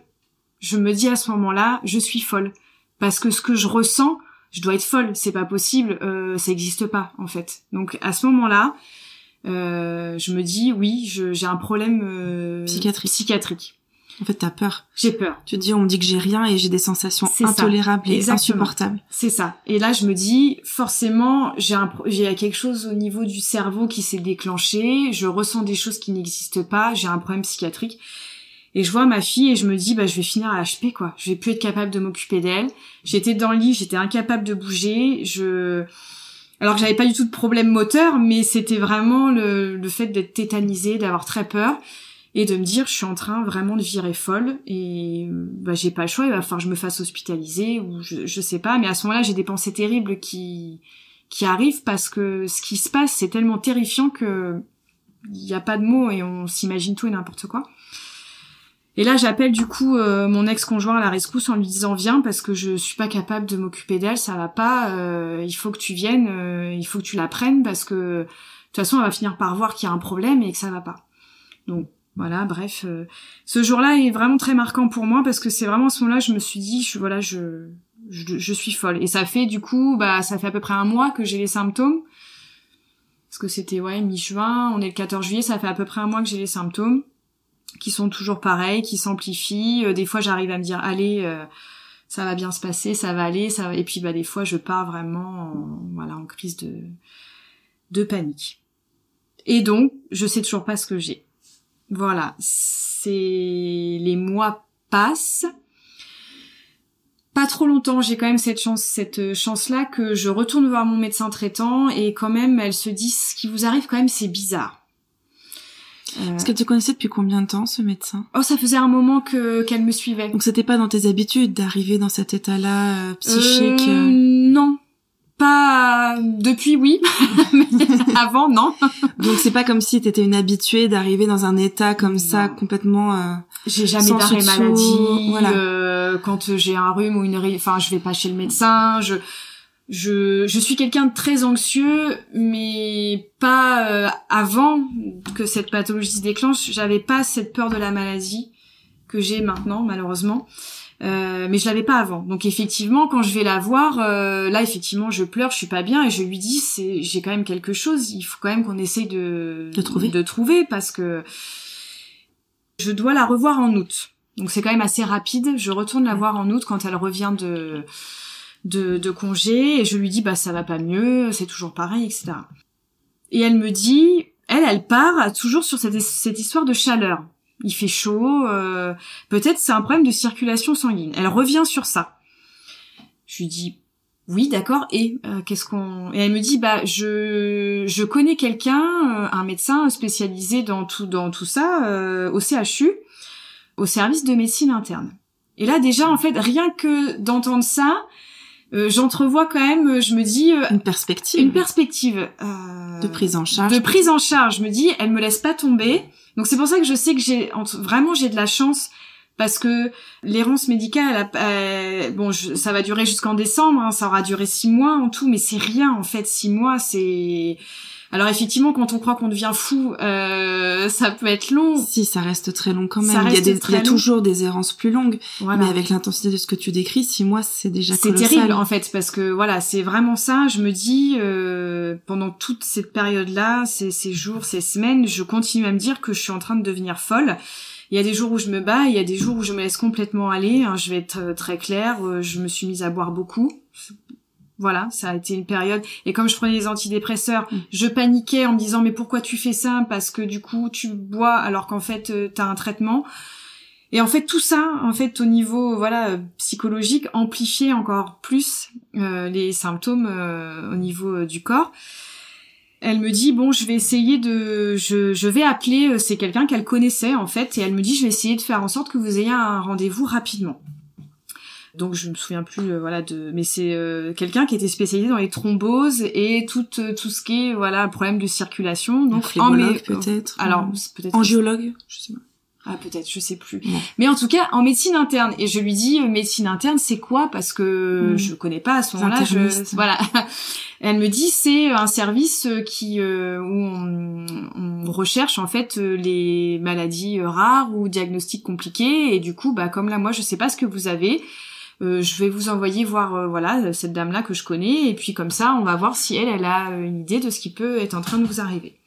Je me dis à ce moment-là, je suis folle parce que ce que je ressens, je dois être folle, c'est pas possible, euh, ça existe pas en fait. Donc à ce moment-là, euh, je me dis oui, j'ai un problème euh, psychiatrique. psychiatrique. En fait, t'as peur. J'ai peur. Tu te dis, on me dit que j'ai rien et j'ai des sensations intolérables et insupportables. C'est ça. Et là, je me dis, forcément, j'ai un, j'ai quelque chose au niveau du cerveau qui s'est déclenché. Je ressens des choses qui n'existent pas. J'ai un problème psychiatrique. Et je vois ma fille et je me dis, bah, je vais finir à HP, quoi. Je vais plus être capable de m'occuper d'elle. J'étais dans le lit, j'étais incapable de bouger. Je, alors que j'avais pas du tout de problème moteur, mais c'était vraiment le, le fait d'être tétanisée, d'avoir très peur et de me dire je suis en train vraiment de virer folle et bah j'ai pas le choix il va falloir que je me fasse hospitaliser ou je, je sais pas mais à ce moment-là j'ai des pensées terribles qui qui arrivent parce que ce qui se passe c'est tellement terrifiant que il y a pas de mots et on s'imagine tout et n'importe quoi et là, j'appelle du coup euh, mon ex-conjoint à la rescousse en lui disant viens parce que je suis pas capable de m'occuper d'elle, ça va pas, euh, il faut que tu viennes, euh, il faut que tu la prennes parce que de toute façon, elle va finir par voir qu'il y a un problème et que ça va pas. Donc voilà, bref, euh, ce jour-là est vraiment très marquant pour moi parce que c'est vraiment à ce moment-là je me suis dit, je, voilà, je, je, suis folle. Et ça fait du coup, bah, ça fait à peu près un mois que j'ai les symptômes. Parce que c'était, ouais, mi-juin, on est le 14 juillet, ça fait à peu près un mois que j'ai les symptômes, qui sont toujours pareils, qui s'amplifient. Euh, des fois, j'arrive à me dire, allez, euh, ça va bien se passer, ça va aller, ça va... Et puis, bah, des fois, je pars vraiment, en, voilà, en crise de, de panique. Et donc, je sais toujours pas ce que j'ai. Voilà, c'est les mois passent. pas trop longtemps, j'ai quand même cette chance, cette chance-là que je retourne voir mon médecin traitant et quand même, elle se dit ce qui vous arrive quand même, c'est bizarre. Euh... Est-ce qu'elle te connaissait depuis combien de temps, ce médecin? Oh, ça faisait un moment que qu'elle me suivait. Donc c'était pas dans tes habitudes d'arriver dans cet état-là euh, psychique euh, Non, pas depuis, oui, mais avant, non. Donc c'est pas comme si t'étais une habituée d'arriver dans un état comme ça complètement. Euh, j'ai jamais d'arrêt maladie. Voilà. Euh, quand j'ai un rhume ou une, enfin, je vais pas chez le médecin. Je je, je suis quelqu'un de très anxieux, mais pas euh, avant que cette pathologie se déclenche. J'avais pas cette peur de la maladie que j'ai maintenant, malheureusement. Euh, mais je l'avais pas avant. Donc effectivement, quand je vais la voir, euh, là effectivement, je pleure, je suis pas bien et je lui dis, c'est, j'ai quand même quelque chose. Il faut quand même qu'on essaye de de trouver, de trouver parce que je dois la revoir en août. Donc c'est quand même assez rapide. Je retourne la voir en août quand elle revient de de, de congé et je lui dis bah ça va pas mieux, c'est toujours pareil, etc. Et elle me dit, elle, elle part toujours sur cette, cette histoire de chaleur. Il fait chaud, euh, peut-être c'est un problème de circulation sanguine. Elle revient sur ça. Je lui dis oui, d'accord. Et euh, qu'est-ce qu'on Et elle me dit bah je je connais quelqu'un, euh, un médecin spécialisé dans tout dans tout ça euh, au CHU, au service de médecine interne. Et là déjà en fait rien que d'entendre ça, euh, j'entrevois quand même, je me dis euh, une perspective, une perspective euh, de prise en charge, de prise en charge. Je me dis, elle me laisse pas tomber. Donc c'est pour ça que je sais que j'ai vraiment j'ai de la chance parce que l'errance médicale, elle bon, ça va durer jusqu'en décembre, hein, ça aura duré six mois en tout, mais c'est rien en fait. Six mois, c'est alors effectivement, quand on croit qu'on devient fou, euh, ça peut être long. Si, ça reste très long quand même. il y a, des, il y a toujours des errances plus longues, mais avec l'intensité de ce que tu décris, six mois, c'est déjà C'est terrible en fait, parce que voilà, c'est vraiment ça. Je me dis, euh, pendant toute cette période-là, ces, ces jours, ces semaines, je continue à me dire que je suis en train de devenir folle. Il y a des jours où je me bats, il y a des jours où je me laisse complètement aller. Hein, je vais être euh, très claire. Euh, je me suis mise à boire beaucoup voilà, ça a été une période. Et comme je prenais des antidépresseurs, mm. je paniquais en me disant mais pourquoi tu fais ça? Parce que du coup tu bois alors qu'en fait euh, t'as un traitement. Et en fait tout ça, en fait au niveau voilà euh, psychologique, amplifiait encore plus euh, les symptômes au niveau du corps. Elle me dit bon je vais essayer de je, je vais appeler c'est quelqu'un qu'elle connaissait en fait et elle me dit je vais essayer de faire en sorte que vous ayez un rendez-vous rapidement. Donc je me souviens plus euh, voilà de mais c'est euh, quelqu'un qui était spécialisé dans les thromboses et tout euh, tout ce qui est voilà problème de circulation donc en peut-être alors peut-être angiologue je sais pas ah peut-être, je sais plus. Mais en tout cas, en médecine interne. Et je lui dis, médecine interne, c'est quoi? Parce que mm. je connais pas à ce moment-là. Je... Voilà. Elle me dit, c'est un service qui où on, on, recherche en fait les maladies rares ou diagnostics compliqués. Et du coup, bah comme là, moi, je sais pas ce que vous avez. Euh, je vais vous envoyer voir euh, voilà cette dame là que je connais et puis comme ça on va voir si elle elle a une idée de ce qui peut être en train de vous arriver.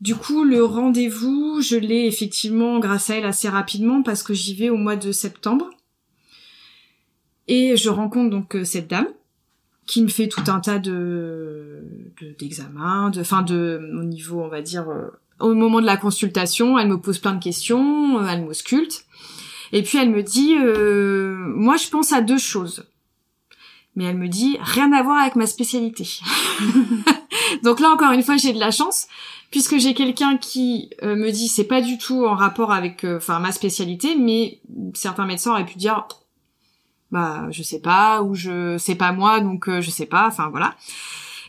Du coup le rendez-vous je l'ai effectivement grâce à elle assez rapidement parce que j'y vais au mois de septembre et je rencontre donc euh, cette dame qui me fait tout un tas de d'examens, de, enfin de, au niveau on va dire au moment de la consultation, elle me pose plein de questions, elle m'ausculte. Et puis elle me dit, euh, moi je pense à deux choses. Mais elle me dit, rien à voir avec ma spécialité. Donc là encore une fois, j'ai de la chance puisque j'ai quelqu'un qui euh, me dit c'est pas du tout en rapport avec euh, enfin ma spécialité, mais certains médecins auraient pu dire bah je sais pas ou je sais pas moi donc je sais pas, enfin voilà.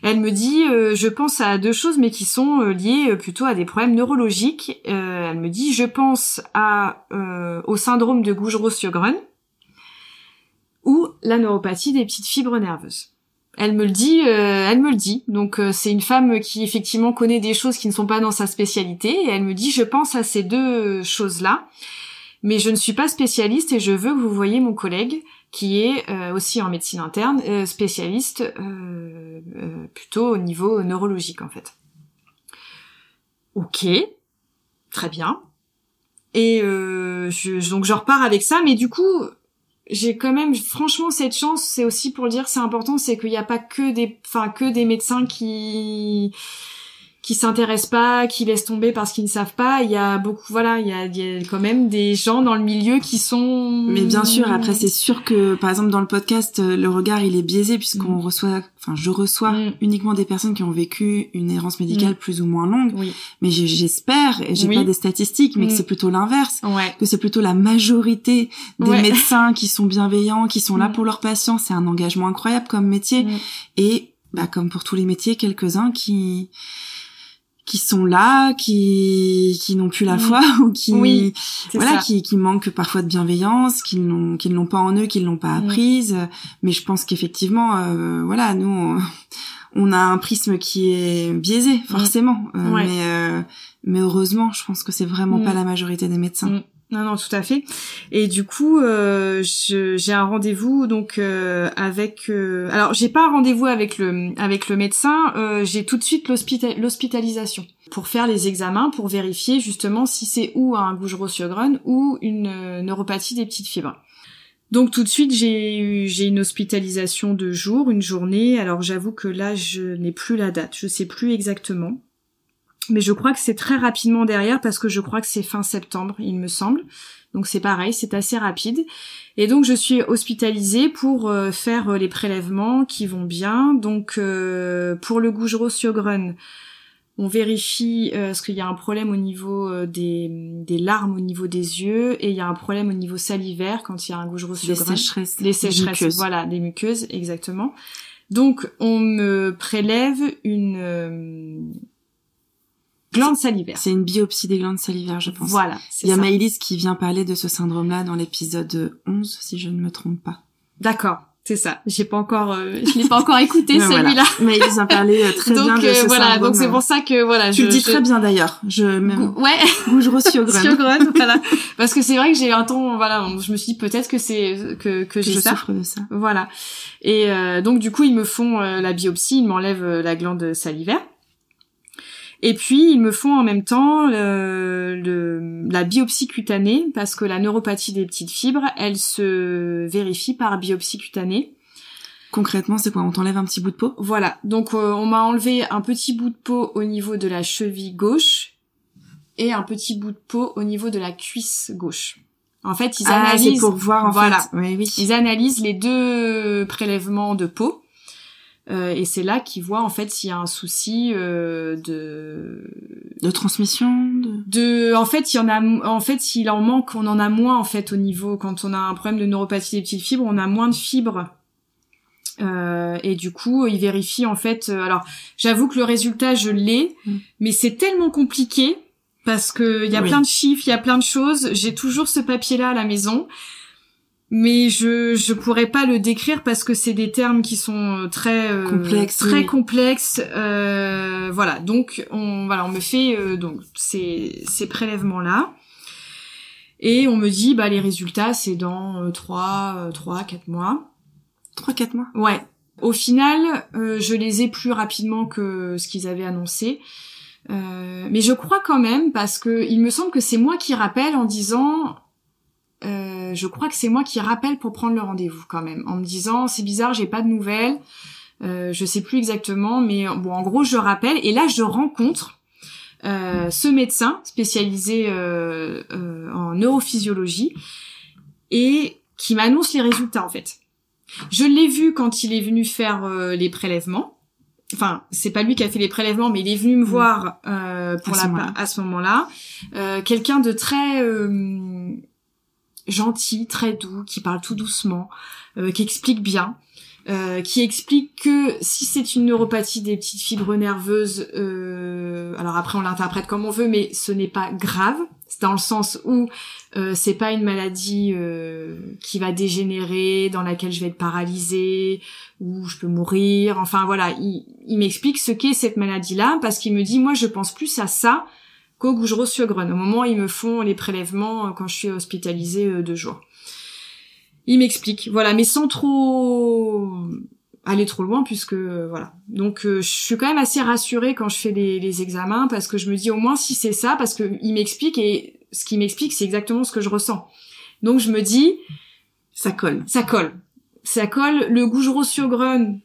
Elle me dit, euh, je pense à deux choses, mais qui sont euh, liées euh, plutôt à des problèmes neurologiques. elle me dit, je pense à au syndrome de Gougerot-Sjögren ou la neuropathie des petites fibres nerveuses. Elle me le dit, elle me le dit. Donc c'est une femme qui effectivement connaît des choses qui ne sont pas dans sa spécialité et elle me dit, je pense à ces deux choses-là, mais je ne suis pas spécialiste et je veux que vous voyez mon collègue qui est euh, aussi en médecine interne, euh, spécialiste euh, plutôt au niveau neurologique en fait. Ok, très bien. Et je, donc je repars avec ça, mais du coup j'ai quand même franchement cette chance, c'est aussi pour dire c'est important, c'est qu'il n'y a pas que des, enfin que des médecins qui qui s'intéressent pas, qui laissent tomber parce qu'ils ne savent pas. Il y a beaucoup, voilà, il y a, il y a quand même des gens dans le milieu qui sont. Mais bien sûr, après c'est sûr que par exemple dans le podcast, euh, le regard il est biaisé puisqu'on Mm. reçoit, enfin je reçois Mm. uniquement des personnes qui ont vécu une errance médicale Mm. plus ou moins longue. Oui. Mais j'espère, et j'ai Oui. pas des statistiques, mais que c'est plutôt l'inverse. Ouais. Que c'est plutôt la majorité des Ouais. médecins qui sont bienveillants, qui sont là pour leurs patients. C'est un engagement incroyable comme métier. Et bah, comme pour tous les métiers, quelques-uns qui qui sont là, qui qui n'ont plus la Mm. foi ou qui Oui, voilà ça. qui qui manquent parfois de bienveillance, qui n'ont qui ne l'ont pas en eux, qui ne l'ont pas Mm. apprise. Mais je pense qu'effectivement, euh, voilà, nous on, on a un prisme qui est biaisé forcément. Euh, Mm. Ouais. Mais euh, mais heureusement, je pense que c'est vraiment Mm. pas la majorité des médecins. Non, non, tout à fait. Et du coup, euh, j'ai un rendez-vous donc euh, avec. euh, alors, j'ai pas un rendez-vous avec le avec le médecin. euh, j'ai tout de suite l'hospita- l'hospitalisation pour faire les examens pour vérifier justement si c'est ou un Gougerot-Sjögren ou une euh, neuropathie des petites fibres. Donc tout de suite j'ai j'ai une hospitalisation de jour, une journée. Alors j'avoue que là je n'ai plus la date, je sais plus exactement. Mais je crois que c'est très rapidement derrière parce que je crois que c'est fin septembre, il me semble. Donc c'est pareil, c'est assez rapide. Et donc je suis hospitalisée pour euh, faire euh, les prélèvements qui vont bien. Donc euh, pour le Gougerot Sjögren, on vérifie euh, parce qu'il y a un problème au niveau euh, des, des larmes au niveau des yeux et il y a un problème au niveau salivaire quand il y a un Gougerot Les sécheresses, Les sécheresses, voilà, des muqueuses, exactement. Donc, on me prélève une euh, glande salivaire. C'est une biopsie des glandes salivaires, je pense. Voilà, c'est Il y a ça. Maëlys qui vient parler de ce syndrome-là dans l'épisode 11, si je ne me trompe pas. D'accord, c'est ça. J'ai pas encore, euh, je l'ai pas encore écouté Mais voilà. celui-là. Maëlys a parlé euh, très donc bien de euh, ce voilà, syndrome. donc c'est pour ça que voilà, Tu je, le dis je- très bien d'ailleurs. Je même Gou- Ouais, Gougerot Sjögren. Sjögren, voilà. Parce que c'est vrai que j'ai un temps, voilà, je me suis dit peut-être que c'est que que j'ai Je ça. souffre de ça. Voilà. Et euh, donc du coup, ils me font euh, la biopsie, ils m'enlèvent euh, la glande salivaire. Et puis ils me font en même temps le, le- la biopsie cutanée parce que la neuropathie des petites fibres, elle se vérifie par biopsie cutanée. Concrètement, c'est quoi? On t'enlève un petit bout de peau? Voilà. Donc euh, on m'a enlevé un petit bout de peau au niveau de la cheville gauche et un petit bout de peau au niveau de la cuisse gauche. En fait, ils Ah, analysent pour voir en Voilà. fait. Oui, oui. ils analysent les deux prélèvements de peau euh, et c'est là qu'ils voient en fait s'il y a un souci euh, de De transmission. De... de en fait il y en a en fait s'il en manque on en a moins en fait au niveau quand on a un problème de neuropathie des petites fibres on a moins de fibres Euh, et du coup ils vérifient en fait euh, alors j'avoue que le résultat je l'ai Mm. mais c'est tellement compliqué parce que il y a Oui. plein de chiffres il y a plein de choses j'ai toujours ce papier là à la maison mais je je pourrais pas le décrire parce que c'est des termes qui sont euh, très euh, Complexes, très oui. complexes euh, voilà. Donc on voilà on me fait euh, donc ces ces prélèvements là et on me dit bah les résultats c'est dans trois trois quatre mois. 3-4 mois. ouais. Au final euh, je les ai plus rapidement que ce qu'ils avaient annoncé. Euh, mais je crois quand même parce que il me semble que c'est moi qui rappelle en disant euh, je crois que c'est moi qui rappelle pour prendre le rendez-vous quand même, en me disant c'est bizarre, j'ai pas de nouvelles, euh, je sais plus exactement, mais bon en gros je rappelle et là je rencontre euh, ce médecin spécialisé euh, euh, en neurophysiologie et qui m'annonce les résultats en fait. Je l'ai vu quand il est venu faire euh, les prélèvements. Enfin, c'est pas lui qui a fait les prélèvements, mais il est venu me Mm. voir euh, pour À ce la moment-là. à ce moment-là. Euh, Quelqu'un de très euh, gentil, très doux, qui parle tout doucement, euh, qui explique bien, euh, qui explique que si c'est une neuropathie des petites fibres nerveuses, euh, alors après on l'interprète comme on veut, mais ce n'est pas grave. C'est dans le sens où euh, c'est pas une maladie euh, qui va dégénérer, dans laquelle je vais être paralysée, où je peux mourir. Enfin voilà, il, il m'explique ce qu'est cette maladie-là parce qu'il me dit moi je pense plus à ça qu'au Gougerot Sjögren. Au moment où ils me font les prélèvements euh, quand je suis hospitalisée euh, deux jours. Il m'explique, voilà, mais sans trop aller trop loin puisque euh, voilà. Donc je suis quand même assez rassurée quand je fais les, examens parce que je me dis au moins si c'est ça parce que il m'explique et ce qu'il m'explique c'est exactement ce que je ressens. Donc je me dis Ça colle. ça colle. Ça colle. Le Gougerot Sjögren,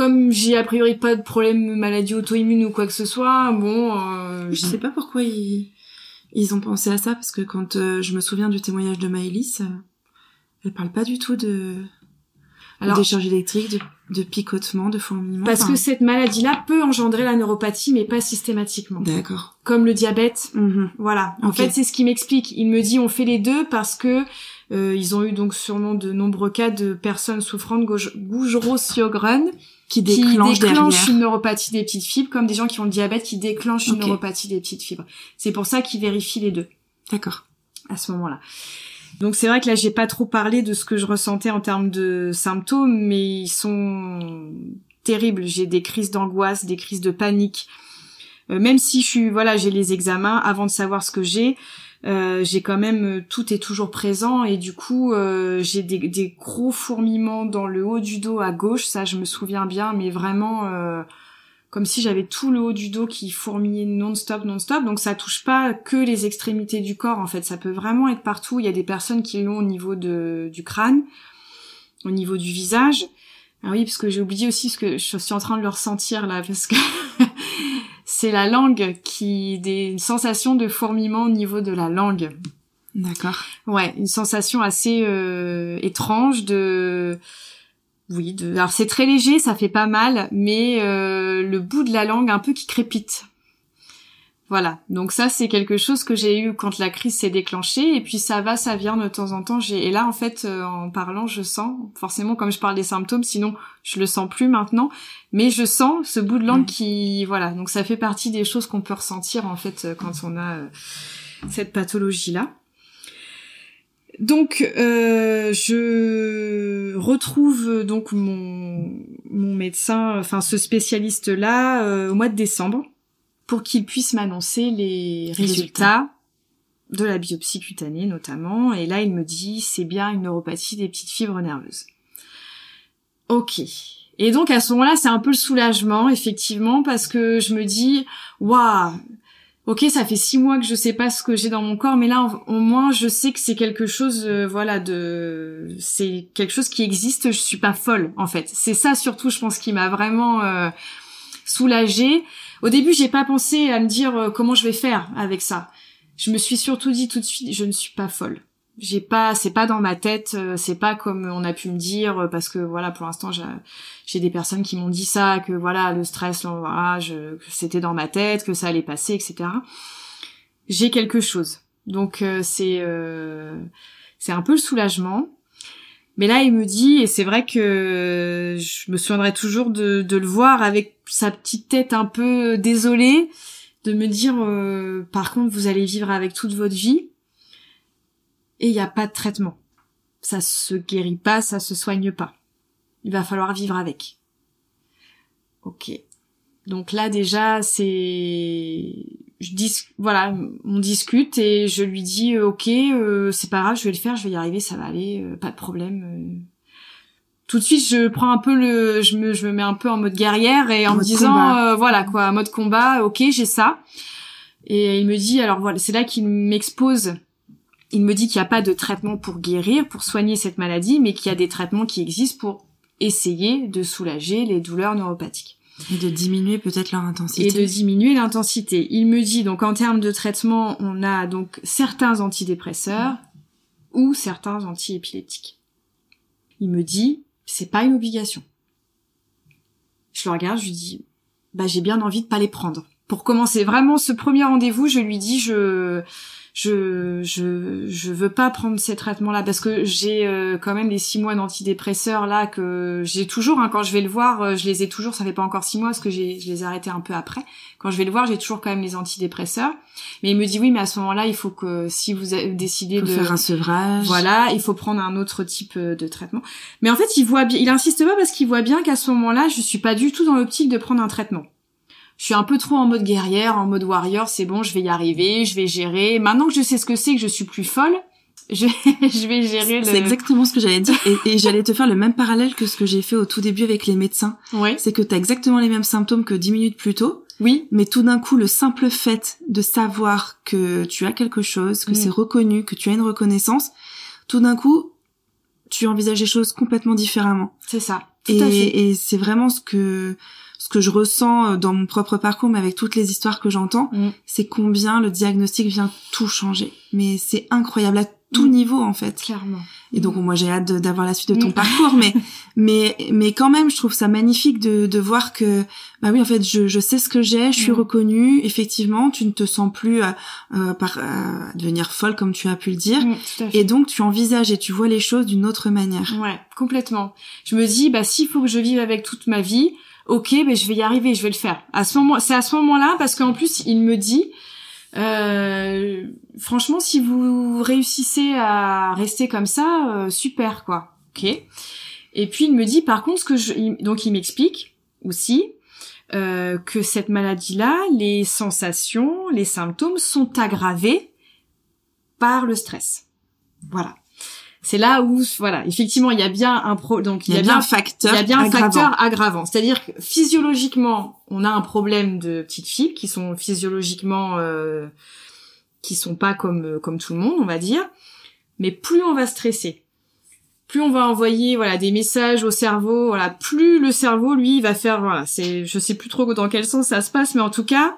comme j'ai a priori pas de problème maladie auto-immune ou quoi que ce soit, bon. je sais pas pourquoi ils ils ont pensé à ça parce que quand je me souviens du témoignage de Maëlys, elle parle pas du tout de alors, décharge électrique, de, de, picotement, de fourmillement. Parce que cette maladie-là peut engendrer la neuropathie, mais pas systématiquement. D'accord. Comme le diabète. Mhm. Voilà. En fait, c'est ce qui m'explique. Il me dit on fait les deux parce que euh, ils ont eu donc sûrement de nombreux cas de personnes souffrant de Gougerot-Sjogren qui déclenchent une neuropathie des petites fibres, comme des gens qui ont le diabète qui déclenchent une neuropathie des petites fibres. C'est pour ça qu'ils vérifient les deux. D'accord. À ce moment-là. Donc c'est vrai que là j'ai pas trop parlé de ce que je ressentais en termes de symptômes, mais ils sont terribles. J'ai des crises d'angoisse, des crises de panique. Euh, même si je suis voilà, j'ai les examens avant de savoir ce que j'ai, euh, j'ai quand même tout est toujours présent et du coup euh, j'ai des, des, gros fourmillements dans le haut du dos à gauche. Ça je me souviens bien, mais vraiment comme si j'avais tout le haut du dos qui fourmillait non-stop, non-stop. Donc ça touche pas que les extrémités du corps, en fait. Ça peut vraiment être partout. Il y a des personnes qui l'ont au niveau de, du crâne, au niveau du visage. Ah oui, parce que j'ai oublié aussi ce que je suis en train de le ressentir là, parce que c'est la langue qui des sensations de fourmillement au niveau de la langue. D'accord. Ouais, une sensation assez euh, étrange de oui, alors c'est très léger, ça fait pas mal, mais euh, le bout de la langue un peu qui crépite. Voilà, donc ça c'est quelque chose que j'ai eu quand la crise s'est déclenchée, et puis ça va, ça vient de temps en temps. J'ai et là en fait euh, en parlant, je sens forcément comme je parle des symptômes, sinon je le sens plus maintenant, mais je sens ce bout de langue qui voilà, donc ça fait partie des choses qu'on peut ressentir en fait quand on a euh, cette pathologie là. Donc, euh, je retrouve donc mon, mon médecin, enfin ce spécialiste-là, euh, au mois de décembre, pour qu'il puisse m'annoncer les résultats de la biopsie cutanée notamment. Et là, il me dit, c'est bien une neuropathie des petites fibres nerveuses. Ok. Et donc à ce moment-là, c'est un peu le soulagement, effectivement, parce que je me dis, waouh, ok, ça fait six mois que je sais pas ce que j'ai dans mon corps, mais là, au moins, je sais que c'est quelque chose, euh, voilà, de, c'est quelque chose qui existe. Je suis pas folle, en fait. C'est ça surtout, je pense, qui m'a vraiment euh, soulagée. Au début, j'ai pas pensé à me dire euh, comment je vais faire avec ça. Je me suis surtout dit tout de suite, je ne suis pas folle. J'ai pas c'est pas dans ma tête euh, c'est pas comme on a pu me dire euh, parce que voilà pour l'instant j'ai des personnes qui m'ont dit ça que voilà le stress voilà c'était dans ma tête que ça allait passer etc j'ai quelque chose. Donc euh, c'est c'est un peu le soulagement mais là il me dit et c'est vrai que je me souviendrai toujours de, le voir avec sa petite tête un peu désolée de me dire par contre vous allez vivre avec toute votre vie et il n'y a pas de traitement. Ça se guérit pas, ça se soigne pas. Il va falloir vivre avec. Ok. Donc là déjà c'est je dis voilà on discute et je lui dis euh, ok euh, c'est pas grave je vais le faire je vais y arriver ça va aller euh, pas de problème tout de suite je prends un peu le je me je me mets un peu en mode guerrière et en me disant voilà quoi mode combat ok j'ai ça. Et il me dit alors voilà c'est là qu'il m'expose. Il me dit qu'il n'y a pas de traitement pour guérir, pour soigner cette maladie, mais qu'il y a des traitements qui existent pour essayer de soulager les douleurs neuropathiques. Et de diminuer peut-être leur intensité. Et de diminuer l'intensité. Il me dit donc en termes de traitement, on a donc certains antidépresseurs ou certains antiépileptiques. Il me dit c'est pas une obligation. Je le regarde, je lui dis bah j'ai bien envie de pas les prendre. Pour commencer vraiment ce premier rendez-vous, je lui dis je je je je veux pas prendre ces traitements là parce que j'ai euh, quand même les six mois d'antidépresseurs là que j'ai toujours hein, quand je vais le voir euh, je les ai toujours ça fait pas encore six mois parce que j'ai je les ai arrêtés un peu après. Quand je vais le voir j'ai toujours quand même les antidépresseurs. Mais il me dit oui mais à ce moment là il faut que si vous décidez de faire un sevrage. Voilà il faut prendre un autre type euh, de traitement. Mais en fait il voit bien il insiste pas parce qu'il voit bien qu'à ce moment là je suis pas du tout dans l'optique de prendre un traitement je suis un peu trop en mode guerrière, en mode warrior, c'est bon, je vais y arriver, je vais gérer. Maintenant que je sais ce que c'est, que je suis plus folle, je, je vais gérer le... C'est exactement ce que j'allais dire. Et, et j'allais te faire le même parallèle que ce que j'ai fait au tout début avec les médecins. Oui. C'est que tu as exactement les mêmes symptômes que dix minutes plus tôt. Oui. Mais tout d'un coup, le simple fait de savoir que tu as quelque chose, que mm. c'est reconnu, que tu as une reconnaissance, tout d'un coup, tu envisages les choses complètement différemment. C'est ça. et, et c'est vraiment ce que que je ressens dans mon propre parcours, mais avec toutes les histoires que j'entends, mm. c'est combien le diagnostic vient tout changer. Mais c'est incroyable à tout mm. niveau en fait. Clairement. Et donc moi j'ai hâte d'avoir la suite de ton mm. parcours, mais mais mais quand même je trouve ça magnifique de de voir que bah oui en fait je je sais ce que j'ai, je suis reconnue. Effectivement, tu ne te sens plus euh, euh par euh, devenir folle comme tu as pu le dire, et donc tu envisages et tu vois les choses d'une autre manière. Ouais, complètement. Je me dis bah s'il faut que je vive avec toute ma vie ok, ben je vais y arriver, je vais le faire. À ce moment, c'est à ce moment-là parce qu'en plus il me dit, euh, franchement, si vous réussissez à rester comme ça, euh, super quoi. Ok. Et puis il me dit par contre ce que je, donc il m'explique aussi euh, que cette maladie-là, les sensations, les symptômes sont aggravés par le stress. Voilà c'est là où voilà effectivement il y a bien un pro donc il y, a bien un facteur il y a bien un facteur aggravant. C'est-à-dire que physiologiquement on a un problème de petites filles qui sont physiologiquement euh, qui sont pas comme euh, comme tout le monde on va dire. Mais plus on va stresser plus on va envoyer voilà des messages au cerveau voilà plus le cerveau lui va faire voilà c'est je sais plus trop dans quel sens ça se passe mais en tout cas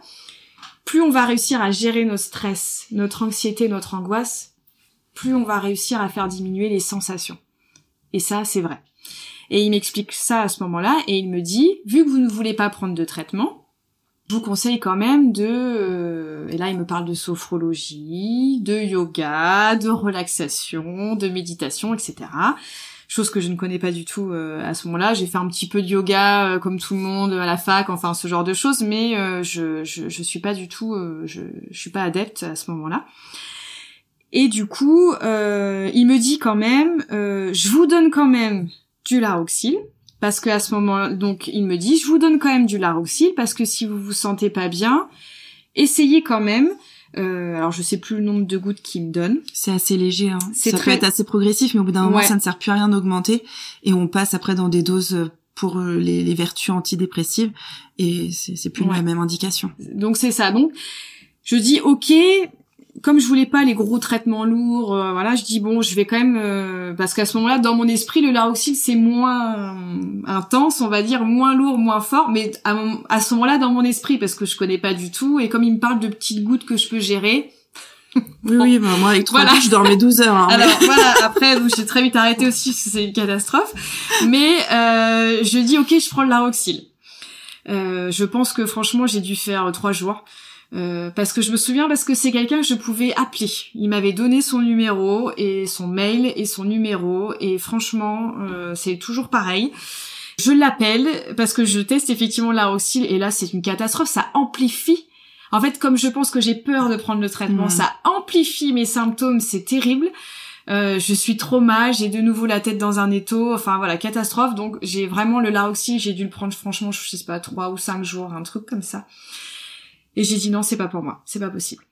plus on va réussir à gérer nos stress notre anxiété notre angoisse plus on va réussir à faire diminuer les sensations. Et ça, c'est vrai. Et il m'explique ça à ce moment-là, et il me dit, vu que vous ne voulez pas prendre de traitement, je vous conseille quand même de... Euh, et là, il me parle de sophrologie, de yoga, de relaxation, de méditation, etc. Chose que je ne connais pas du tout euh, à ce moment-là. J'ai fait un petit peu de yoga, euh, comme tout le monde, à la fac, enfin ce genre de choses, mais je, je, je suis pas du tout... je, je suis pas adepte à ce moment-là. Et du coup, euh, il me dit quand même, euh, je vous donne quand même du laroxyle, parce que à ce moment, donc il me dit, je vous donne quand même du laroxyle, parce que si vous vous sentez pas bien, essayez quand même. Euh, alors je sais plus le nombre de gouttes qu'il me donne. C'est assez léger. Hein. Ça peut être assez progressif, mais au bout d'un moment, ça ne sert plus à rien d'augmenter, et on passe après dans des doses pour euh, les, les vertus antidépressives, et c'est plus la même indication. Donc c'est ça. Donc je dis ok, comme je voulais pas les gros traitements lourds, euh, voilà, je dis bon, je vais quand même euh, parce qu'à ce moment-là, dans mon esprit, le laroxyle c'est moins intense, on va dire, moins lourd, moins fort, mais à, à ce moment-là, dans mon esprit, parce que je connais pas du tout, et comme il me parle de petites gouttes que je peux gérer. oui, oui, bah, moi avec trois voilà. je dormais 12 heures. Hein, Alors voilà, après j'ai très vite arrêté aussi, c'est une catastrophe. Mais euh, je dis ok, je prends le laroxyle. Euh, je pense que franchement, j'ai dû faire trois jours. Euh, parce que je me souviens parce que c'est quelqu'un que je pouvais appeler. Il m'avait donné son numéro et son mail et son numéro et franchement euh, c'est toujours pareil. Je l'appelle parce que je teste effectivement l'aroxyle et là c'est une catastrophe, ça amplifie. En fait comme je pense que j'ai peur de prendre le traitement, hmm. ça amplifie mes symptômes, c'est terrible. Euh, je suis trop mal, j'ai de nouveau la tête dans un étau, enfin voilà, catastrophe. Donc j'ai vraiment le laroxyle, j'ai dû le prendre franchement, je sais pas, trois ou cinq jours, un truc comme ça. Et j'ai dit non, c'est pas pour moi, c'est pas possible.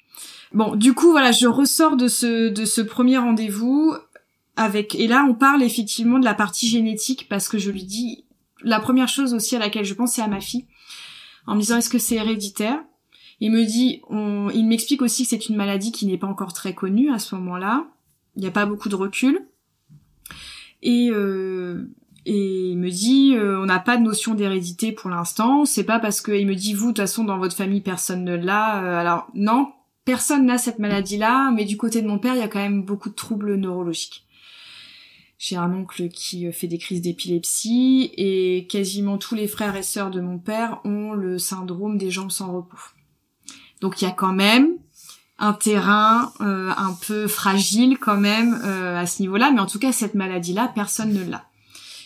Bon, du coup, voilà, je ressors de ce, de ce premier rendez-vous avec, et là, on parle effectivement de la partie génétique parce que je lui dis, la première chose aussi à laquelle je pense, c'est à ma fille, en me disant est-ce que c'est héréditaire? Il me dit, on, il m'explique aussi que c'est une maladie qui n'est pas encore très connue à ce moment-là. Il n'y a pas beaucoup de recul. Et, euh, et il me dit euh, on n'a pas de notion d'hérédité pour l'instant. C'est pas parce que il me dit vous de toute façon dans votre famille personne ne l'a euh, alors non personne n'a cette maladie là mais du côté de mon père il y a quand même beaucoup de troubles neurologiques. J'ai un oncle qui euh, fait des crises d'épilepsie et quasiment tous les frères et sœurs de mon père ont le syndrome des jambes sans repos. Donc il y a quand même un terrain un peu fragile quand même à ce niveau-là mais en tout cas cette maladie là personne ne l'a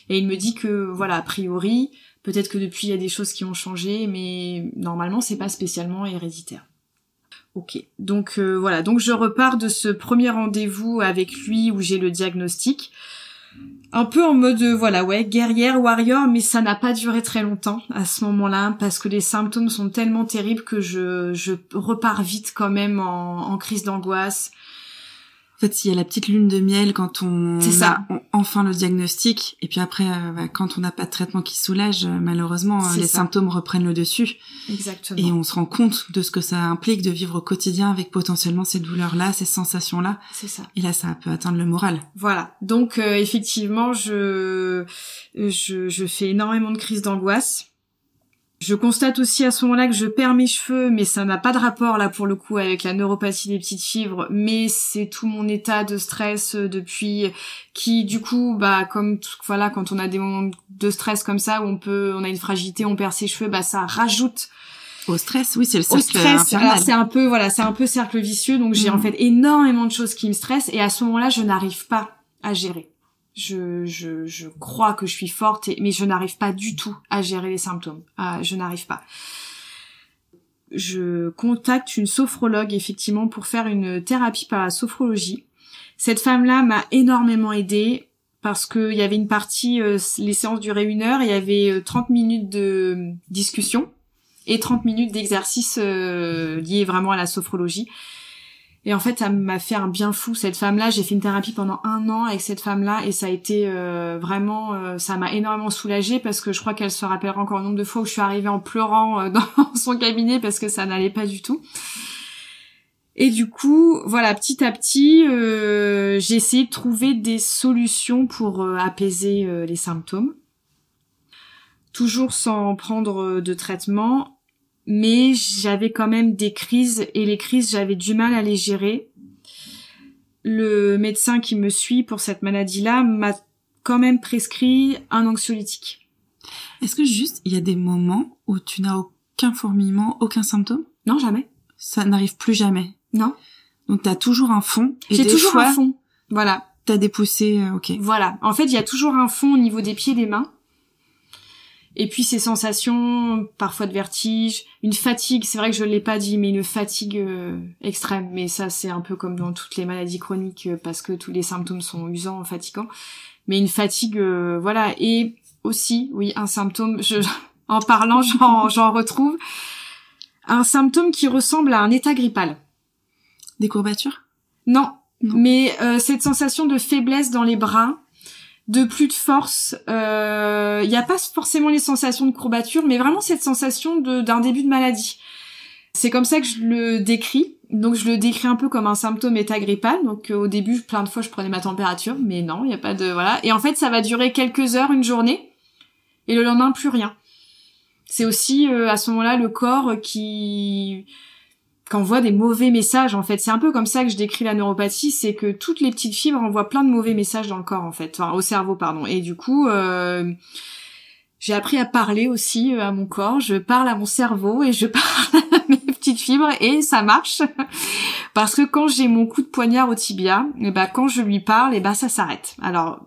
et il me dit que, voilà, a priori, peut-être que depuis il y a des choses qui ont changé, mais normalement c'est pas spécialement héréditaire. Ok, donc euh, voilà, donc je repars de ce premier rendez-vous avec lui où j'ai le diagnostic, un peu en mode euh, voilà ouais guerrière warrior, mais ça n'a pas duré très longtemps à ce moment-là parce que les symptômes sont tellement terribles que je, je repars vite quand même en, en crise d'angoisse fait, il y a la petite lune de miel quand on ça. a enfin le diagnostic, et puis après, euh, bah, quand on n'a pas de traitement qui soulage, euh, malheureusement, les symptômes reprennent le dessus. Exactement. Et on se rend compte de ce que ça implique de vivre au quotidien avec potentiellement ces douleurs-là, ces sensations-là. C'est ça. Et là, ça peut atteindre le moral. Voilà. Donc, euh, effectivement, je, je, je fais énormément de crises d'angoisse je constate aussi à ce moment-là que je perds mes cheveux, mais ça n'a pas de rapport là pour le coup avec la neuropathie des petites fibres, mais c'est tout mon état de stress euh, depuis qui du coup bah comme voilà quand on a des moments de stress comme ça où on peut on a une fragilité, on perd ses cheveux, bah ça rajoute au stress, oui, c'est le cercle Au stress, c'est un peu voilà, c'est un peu cercle vicieux. Donc j'ai en mm. fait énormément de choses qui me stressent et à ce moment-là, je n'arrive pas à gérer je, crois que je suis forte, mais je n'arrive pas du tout à gérer les symptômes. Ah, je n'arrive pas. Je contacte une sophrologue effectivement pour faire une thérapie par la sophrologie. Cette femme-là m'a énormément aidée parce qu'il y avait une partie, euh, les séances duraient une heure, il y avait 30 euh, minutes de discussion et 30 minutes d'exercice euh, liés vraiment à la sophrologie. Et en fait, ça m'a fait un bien fou cette femme-là. J'ai fait une thérapie pendant un an avec cette femme-là et ça a été euh, vraiment, euh, ça m'a énormément soulagée parce que je crois qu'elle se rappellera encore le nombre de fois où je suis arrivée en pleurant euh, dans son cabinet parce que ça n'allait pas du tout. Et du coup, voilà, petit à petit, j'ai essayé de trouver des solutions pour apaiser les symptômes, toujours sans prendre de traitement mais j'avais quand même des crises et les crises j'avais du mal à les gérer. Le médecin qui me suit pour cette maladie-là m'a quand même prescrit un anxiolytique. Est-ce que juste il y a des moments où tu n'as aucun fourmillement, aucun symptôme? Non, jamais. Ça n'arrive plus jamais. Non. Donc t'as toujours un fond. J'ai toujours un fond. Voilà. T'as des poussées, euh, ok. Voilà. En fait, il y a toujours un fond au niveau des pieds et des mains. Et puis ces sensations, parfois de vertige, une fatigue, c'est vrai que je l'ai pas dit, mais une fatigue euh, extrême. Mais ça, c'est un peu comme dans toutes les maladies chroniques, euh, parce que tous les symptômes sont usants, fatigants. Mais une fatigue, euh, voilà. Et aussi, oui, un symptôme, je, en parlant, j'en retrouve, un symptôme qui ressemble à un état grippal. Des courbatures? Non, non. mais cette sensation de faiblesse dans les bras, de plus de force. Il euh, n'y a pas forcément les sensations de courbature, mais vraiment cette sensation d'un début de maladie. C'est comme ça que je le décris. Donc je le décris un peu comme un symptôme état grippal. Donc euh, au début, plein de fois, je prenais ma température, mais non, il n'y a pas de voilà. Et en fait, ça va durer quelques heures, une journée, et le lendemain plus rien. C'est aussi euh, à ce moment-là le corps qui qu'envoie des mauvais messages en fait. C'est un peu comme ça que je décris la neuropathie, c'est que toutes les petites fibres envoient plein de mauvais messages dans le corps en fait, enfin au cerveau pardon. Et du coup, euh, j'ai appris à parler aussi euh, à mon corps. Je parle à mon cerveau et je parle à mes petites fibres et ça marche parce que quand j'ai mon coup de poignard au tibia, et eh ben quand je lui parle, et eh ben ça s'arrête. Alors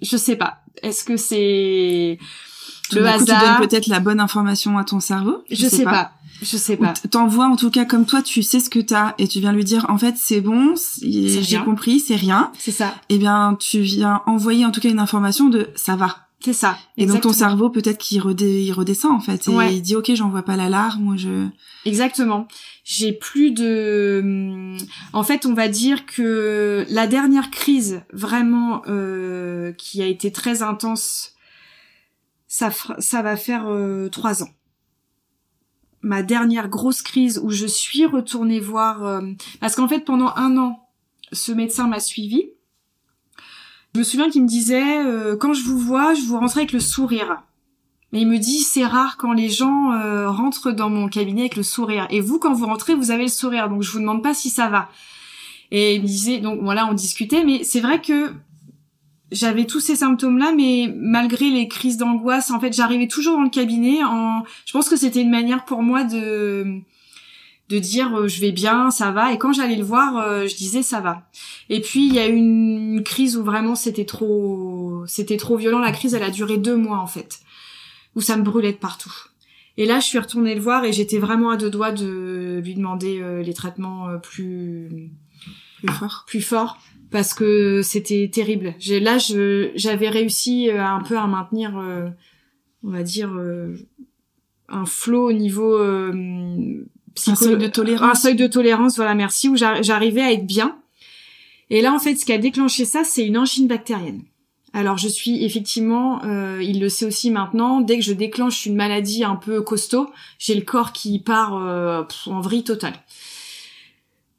je sais pas. Est-ce que c'est le hasard. tu donnes peut-être la bonne information à ton cerveau? Je, sais, pas. Je sais pas. T'envoies en tout cas comme toi, tu sais ce que t'as et tu viens lui dire en fait c'est bon, j'ai compris, c'est rien. C'est ça. Eh bien tu viens envoyer en tout cas une information de ça va. C'est ça. Et donc ton cerveau peut-être qu'il redescend en fait et il dit ok j'envoie pas l'alarme ou je. Exactement. J'ai plus de. En fait on va dire que la dernière crise vraiment euh, qui a été très intense, ça ça va faire euh, trois ans ma dernière grosse crise où je suis retournée voir euh, parce qu'en fait pendant un an ce médecin m'a suivi je me souviens qu'il me disait euh, quand je vous vois je vous rentre avec le sourire mais il me dit c'est rare quand les gens euh, rentrent dans mon cabinet avec le sourire. Et vous quand vous rentrez vous avez le sourire. Donc je vous demande pas si ça va et il me disait donc voilà on discutait. Mais c'est vrai que j'avais tous ces symptômes-là, mais malgré les crises d'angoisse, en fait, j'arrivais toujours dans le cabinet. En, je pense que c'était une manière pour moi de de dire euh, je vais bien, ça va. Et quand j'allais le voir, euh, je disais ça va. Et puis il y a eu une, crise où vraiment c'était trop, c'était trop violent. La crise, elle a duré deux mois en fait, où ça me brûlait de partout. Et là, je suis retournée le voir et j'étais vraiment à deux doigts de lui demander euh, les traitements plus plus forts. Plus forts parce que c'était terrible. J'ai là je j'avais réussi euh, un peu à maintenir euh, on va dire euh, un flot au niveau un seuil de tolérance. Un seuil de tolérance, voilà, merci où j'arrivais à être bien. Et là, en fait, ce qui a déclenché ça, c'est une angine bactérienne. Alors je suis effectivement, euh, il le sait aussi maintenant, dès que je déclenche une maladie un peu costaud, j'ai le corps qui part euh, en vrille totale.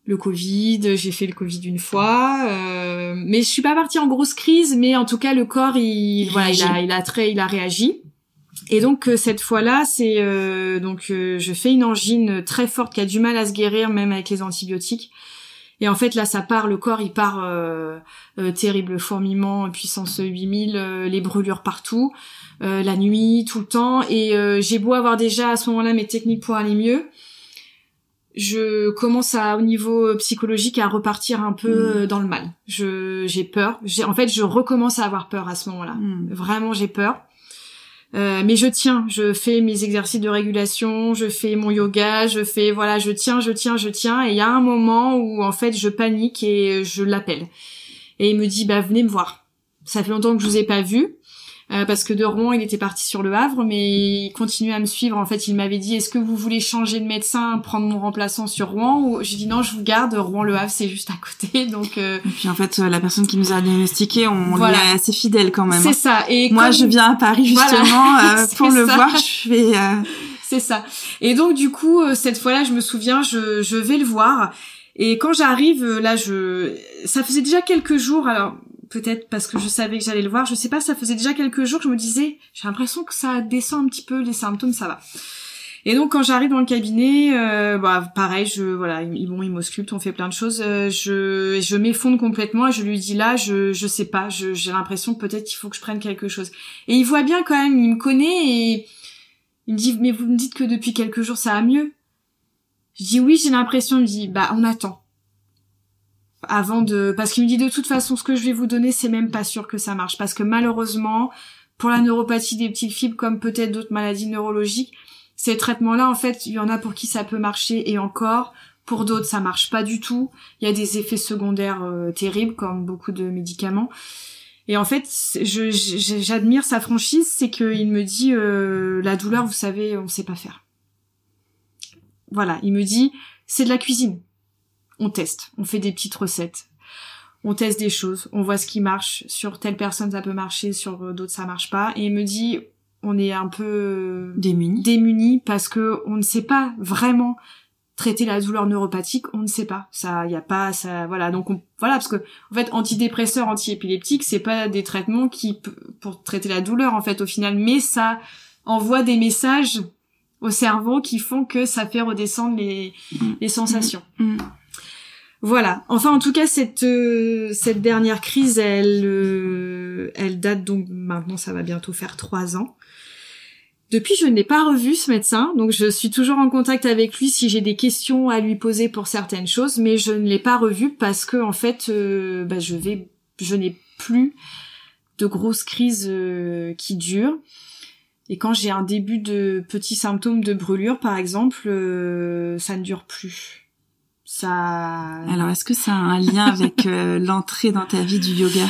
Le Covid, j'ai fait le Covid une fois, euh, mais je suis pas partie en grosse crise, mais en tout cas le corps, il, voilà, il a, il a très, il a réagi. Et donc euh, cette fois-là, c'est euh, donc je fais une angine très forte qui a du mal à se guérir même avec les antibiotiques. Et en fait, là, ça part, le corps, il part euh, euh, terrible fourmillement, puissance 8000, euh, les brûlures partout, la nuit, tout le temps. Et j'ai beau avoir déjà à ce moment-là mes techniques pour aller mieux, je commence à, au niveau psychologique, à repartir un peu mmh. dans le mal. Je, j'ai peur. J'ai, en fait, je recommence à avoir peur à ce moment-là. Mmh. Vraiment, j'ai peur. Euh, mais je tiens, je fais mes exercices de régulation, je fais mon yoga, je fais voilà, je tiens, je tiens, je tiens. Et il y a un moment où en fait je panique et je l'appelle. Et il me dit bah venez me voir. Ça fait longtemps que je vous ai pas vu. Euh, parce que de Rouen, il était parti sur le Havre, mais il continuait à me suivre. En fait, il m'avait dit Est-ce que vous voulez changer de médecin, prendre mon remplaçant sur Rouen? Ou j'ai dit non, je vous garde. Rouen, le Havre, c'est juste à côté. Donc euh, et puis en fait, euh, la personne qui nous a diagnostiqué, on lui est assez fidèle quand même. C'est ça. Et moi, je viens à Paris justement pour le voir. Je fais. C'est ça. Et donc du coup, cette fois-là, je me souviens, je, je vais le voir. Et quand j'arrive, là, je, ça faisait déjà quelques jours. Alors, peut-être parce que je savais que j'allais le voir, je sais pas, ça faisait déjà quelques jours que je me disais, j'ai l'impression que ça descend un petit peu les symptômes, ça va. Et donc quand j'arrive dans le cabinet, euh, bah pareil, je voilà, ils bon, ils on fait plein de choses, euh, je je m'effondre complètement et je lui dis là, je je sais pas, j'ai l'impression que peut-être il faut que je prenne quelque chose. Et il voit bien quand même, il me connaît et il me dit mais vous me dites que depuis quelques jours ça va mieux? Je dis oui, j'ai l'impression, il me dit bah on attend avant de parce qu'il me dit de toute façon ce que je vais vous donner c'est même pas sûr que ça marche. Parce que malheureusement pour la neuropathie des petites fibres comme peut-être d'autres maladies neurologiques ces traitements là en fait il y en a pour qui ça peut marcher et encore pour d'autres ça marche pas du tout. Il y a des effets secondaires euh, terribles comme beaucoup de médicaments. Et en fait j'admire sa franchise c'est qu'il me dit euh, la douleur vous savez on sait pas faire. Voilà il me dit c'est de la cuisine on teste, on fait des petites recettes, on teste des choses, on voit ce qui marche, sur telle personne ça peut marcher, sur euh, d'autres ça marche pas, et il me dit on est un peu euh, démunis démunis parce que on ne sait pas vraiment traiter la douleur neuropathique, on ne sait pas. Ça, y a pas, ça, voilà. Donc, on, voilà, parce que en fait, antidépresseurs, antiépileptiques, c'est pas des traitements qui pour traiter la douleur en fait au final, mais ça envoie des messages au cerveau qui font que ça fait redescendre les, mm. les sensations. Mm. Voilà. Enfin, en tout cas, cette euh, dernière crise, elle euh, elle date donc maintenant, ça va bientôt faire trois ans. Depuis, je ne l'ai pas revu ce médecin, donc je suis toujours en contact avec lui si j'ai des questions à lui poser pour certaines choses, mais je ne l'ai pas revu parce que en fait, euh, bah, je vais, je n'ai plus de grosses crises qui durent. Et quand j'ai un début de petits symptômes de brûlure, par exemple, ça ne dure plus. Ça. Alors, est-ce que ça a un lien avec euh, l'entrée dans ta vie du yoga?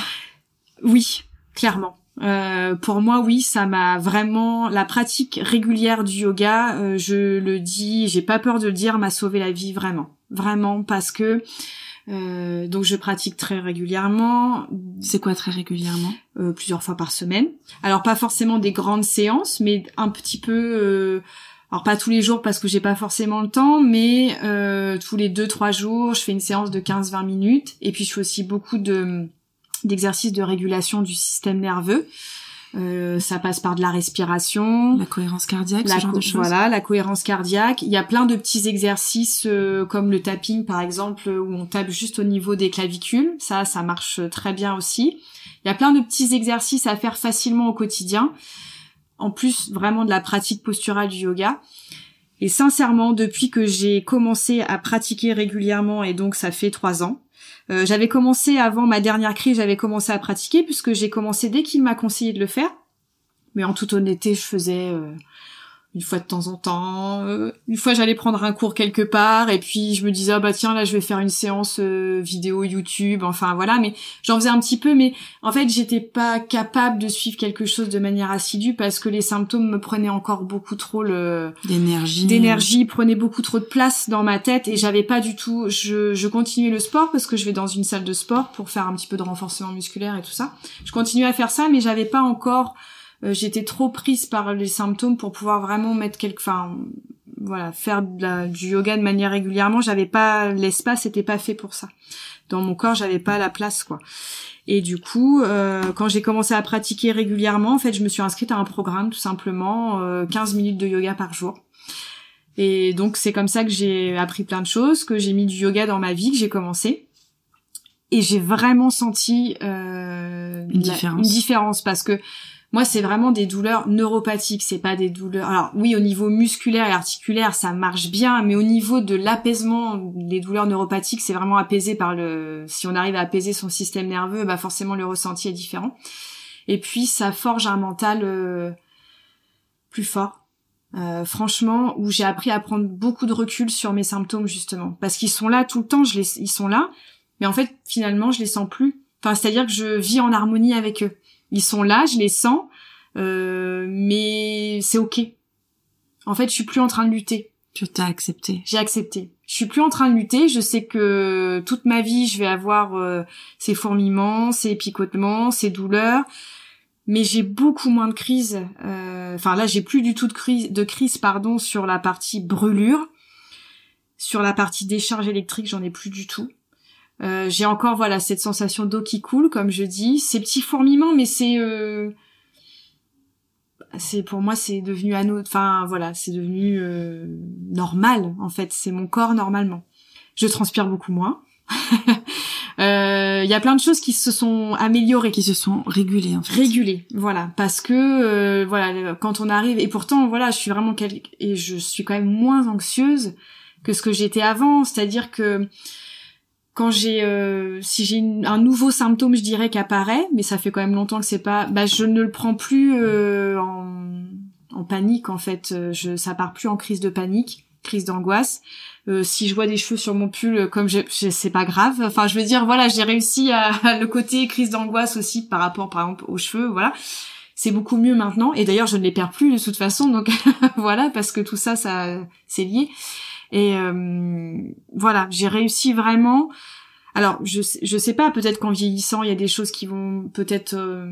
Oui, clairement. Euh, pour moi, oui, ça m'a vraiment la pratique régulière du yoga. Euh, je le dis, j'ai pas peur de le dire, m'a sauvé la vie vraiment, vraiment parce que euh, donc je pratique très régulièrement. C'est quoi très régulièrement? Plusieurs fois par semaine. Alors pas forcément des grandes séances, mais un petit peu alors pas tous les jours parce que j'ai pas forcément le temps, mais euh, tous les deux trois jours, je fais une séance de 15-20 minutes. Et puis je fais aussi beaucoup de d'exercices de régulation du système nerveux. Euh, ça passe par de la respiration, la cohérence cardiaque, ce genre de choses. Voilà, la cohérence cardiaque. Il y a plein de petits exercices euh, comme le tapping par exemple où on tape juste au niveau des clavicules. Ça, ça marche très bien aussi. Il y a plein de petits exercices à faire facilement au quotidien en plus vraiment de la pratique posturale du yoga. Et sincèrement, depuis que j'ai commencé à pratiquer régulièrement, et donc ça fait trois ans, euh, j'avais commencé avant ma dernière crise, j'avais commencé à pratiquer puisque j'ai commencé dès qu'il m'a conseillé de le faire. Mais en toute honnêteté, je faisais euh, une fois de temps en temps. Euh, une fois, j'allais prendre un cours quelque part, et puis je me disais ah bah tiens là je vais faire une séance euh, vidéo YouTube. Enfin voilà, mais j'en faisais un petit peu, mais en fait j'étais pas capable de suivre quelque chose de manière assidue parce que les symptômes me prenaient encore beaucoup trop le d'énergie, d'énergie, prenaient beaucoup trop de place dans ma tête, et j'avais pas du tout. Je, je continuais le sport parce que je vais dans une salle de sport pour faire un petit peu de renforcement musculaire et tout ça. Je continuais à faire ça, mais j'avais pas encore j'étais trop prise par les symptômes pour pouvoir vraiment mettre quelque, enfin, voilà, faire du yoga de manière régulièrement. J'avais pas l'espace, c'était pas fait pour ça. Dans mon corps, j'avais pas la place, quoi. Et du coup, euh, quand j'ai commencé à pratiquer régulièrement, en fait, je me suis inscrite à un programme, tout simplement, euh, 15 minutes de yoga par jour. Et donc, c'est comme ça que j'ai appris plein de choses, que j'ai mis du yoga dans ma vie, que j'ai commencé. Et j'ai vraiment senti euh, une, différence. une différence parce que moi, c'est vraiment des douleurs neuropathiques, c'est pas des douleurs. Alors oui, au niveau musculaire et articulaire, ça marche bien, mais au niveau de l'apaisement, les douleurs neuropathiques, c'est vraiment apaisé par le. Si on arrive à apaiser son système nerveux, bah forcément le ressenti est différent. Et puis ça forge un mental euh, plus fort. Euh, franchement, où j'ai appris à prendre beaucoup de recul sur mes symptômes justement, parce qu'ils sont là tout le temps, je les, ils sont là, mais en fait finalement je les sens plus. Enfin, c'est-à-dire que je vis en harmonie avec eux. Ils sont là, je les sens, euh, mais c'est ok. En fait, je suis plus en train de lutter. Tu t'as accepté. J'ai accepté. Je suis plus en train de lutter. Je sais que toute ma vie, je vais avoir euh, ces fourmillements, ces picotements, ces douleurs. Mais j'ai beaucoup moins de crises. Euh, enfin là, j'ai plus du tout de crise, de crise pardon, sur la partie brûlure. Sur la partie décharge électrique, j'en ai plus du tout. Euh, j'ai encore voilà cette sensation d'eau qui coule, comme je dis, ces petits fourmillements, mais c'est euh, c'est pour moi c'est devenu anneau, enfin voilà, c'est devenu euh, normal en fait, c'est mon corps normalement. Je transpire beaucoup moins. Il y a plein de choses qui se sont améliorées, qui se sont régulées en fait. Régulées, voilà, parce que voilà, quand on arrive et pourtant voilà, je suis vraiment et je suis quand même moins anxieuse que ce que j'étais avant, c'est-à-dire que quand j'ai euh, si j'ai un nouveau symptôme je dirais qu'apparaît mais ça fait quand même longtemps que c'est pas bah je ne le prends plus euh, en, en, panique en fait. Euh, je ça part plus en crise de panique crise d'angoisse. Euh, si je vois des cheveux sur mon pull comme je, c'est pas grave. Enfin je veux dire voilà j'ai réussi à, le côté crise d'angoisse aussi par rapport par exemple aux cheveux voilà. C'est beaucoup mieux maintenant. Et d'ailleurs je ne les perds plus de toute façon. Donc voilà parce que tout ça ça c'est lié et euh, voilà, j'ai réussi vraiment. Alors, je je sais pas, peut-être qu'en vieillissant, il y a des choses qui vont peut-être euh,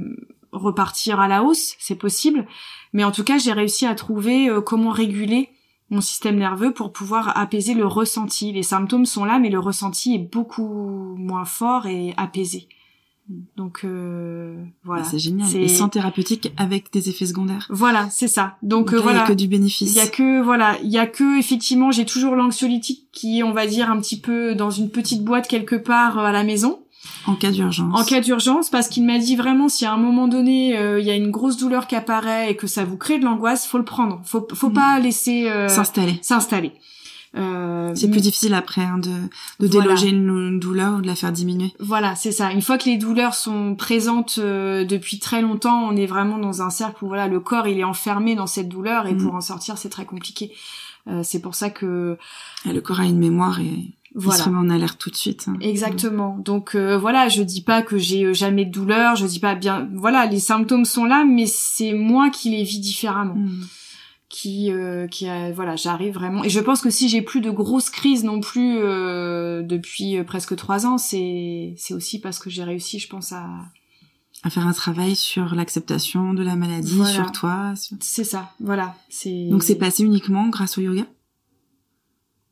repartir à la hausse, c'est possible. Mais en tout cas, j'ai réussi à trouver euh, comment réguler mon système nerveux pour pouvoir apaiser le ressenti. Les symptômes sont là, mais le ressenti est beaucoup moins fort et apaisé. Donc euh, voilà. C'est génial. Et sans thérapeutique avec des effets secondaires. Voilà, c'est ça. Donc, euh, voilà. Il y a que du bénéfice. Il y a que voilà, il y a que effectivement, j'ai toujours l'anxiolytique qui on va dire, un petit peu dans une petite boîte quelque part euh, à la maison. En cas d'urgence. En cas d'urgence, parce qu'il m'a dit vraiment, si à un moment donné, euh, il y a une grosse douleur qui apparaît et que ça vous crée de l'angoisse, faut le prendre. Faut, faut mm. pas laisser s'installer. S'installer. Euh, c'est plus difficile après hein, de, de déloger une, douleur ou de la faire diminuer. Voilà, c'est ça. Une fois que les douleurs sont présentes euh, depuis très longtemps, on est vraiment dans un cercle où voilà le corps il est enfermé dans cette douleur et mm. pour en sortir c'est très compliqué. Euh, c'est pour ça que le corps a une mémoire et voilà. il se remet en alerte tout de suite. Hein. Exactement. Donc voilà, je dis pas que j'ai jamais de douleur, je dis pas bien. Voilà, les symptômes sont là, mais c'est moi qui les vis différemment. Mm qui euh, qui a, voilà j'arrive vraiment. Et je pense que si j'ai plus de grosses crises non plus euh, depuis euh, presque trois ans c'est c'est aussi parce que j'ai réussi je pense à à faire un travail sur l'acceptation de la maladie sur toi c'est ça voilà. C'est donc c'est passé uniquement grâce au yoga?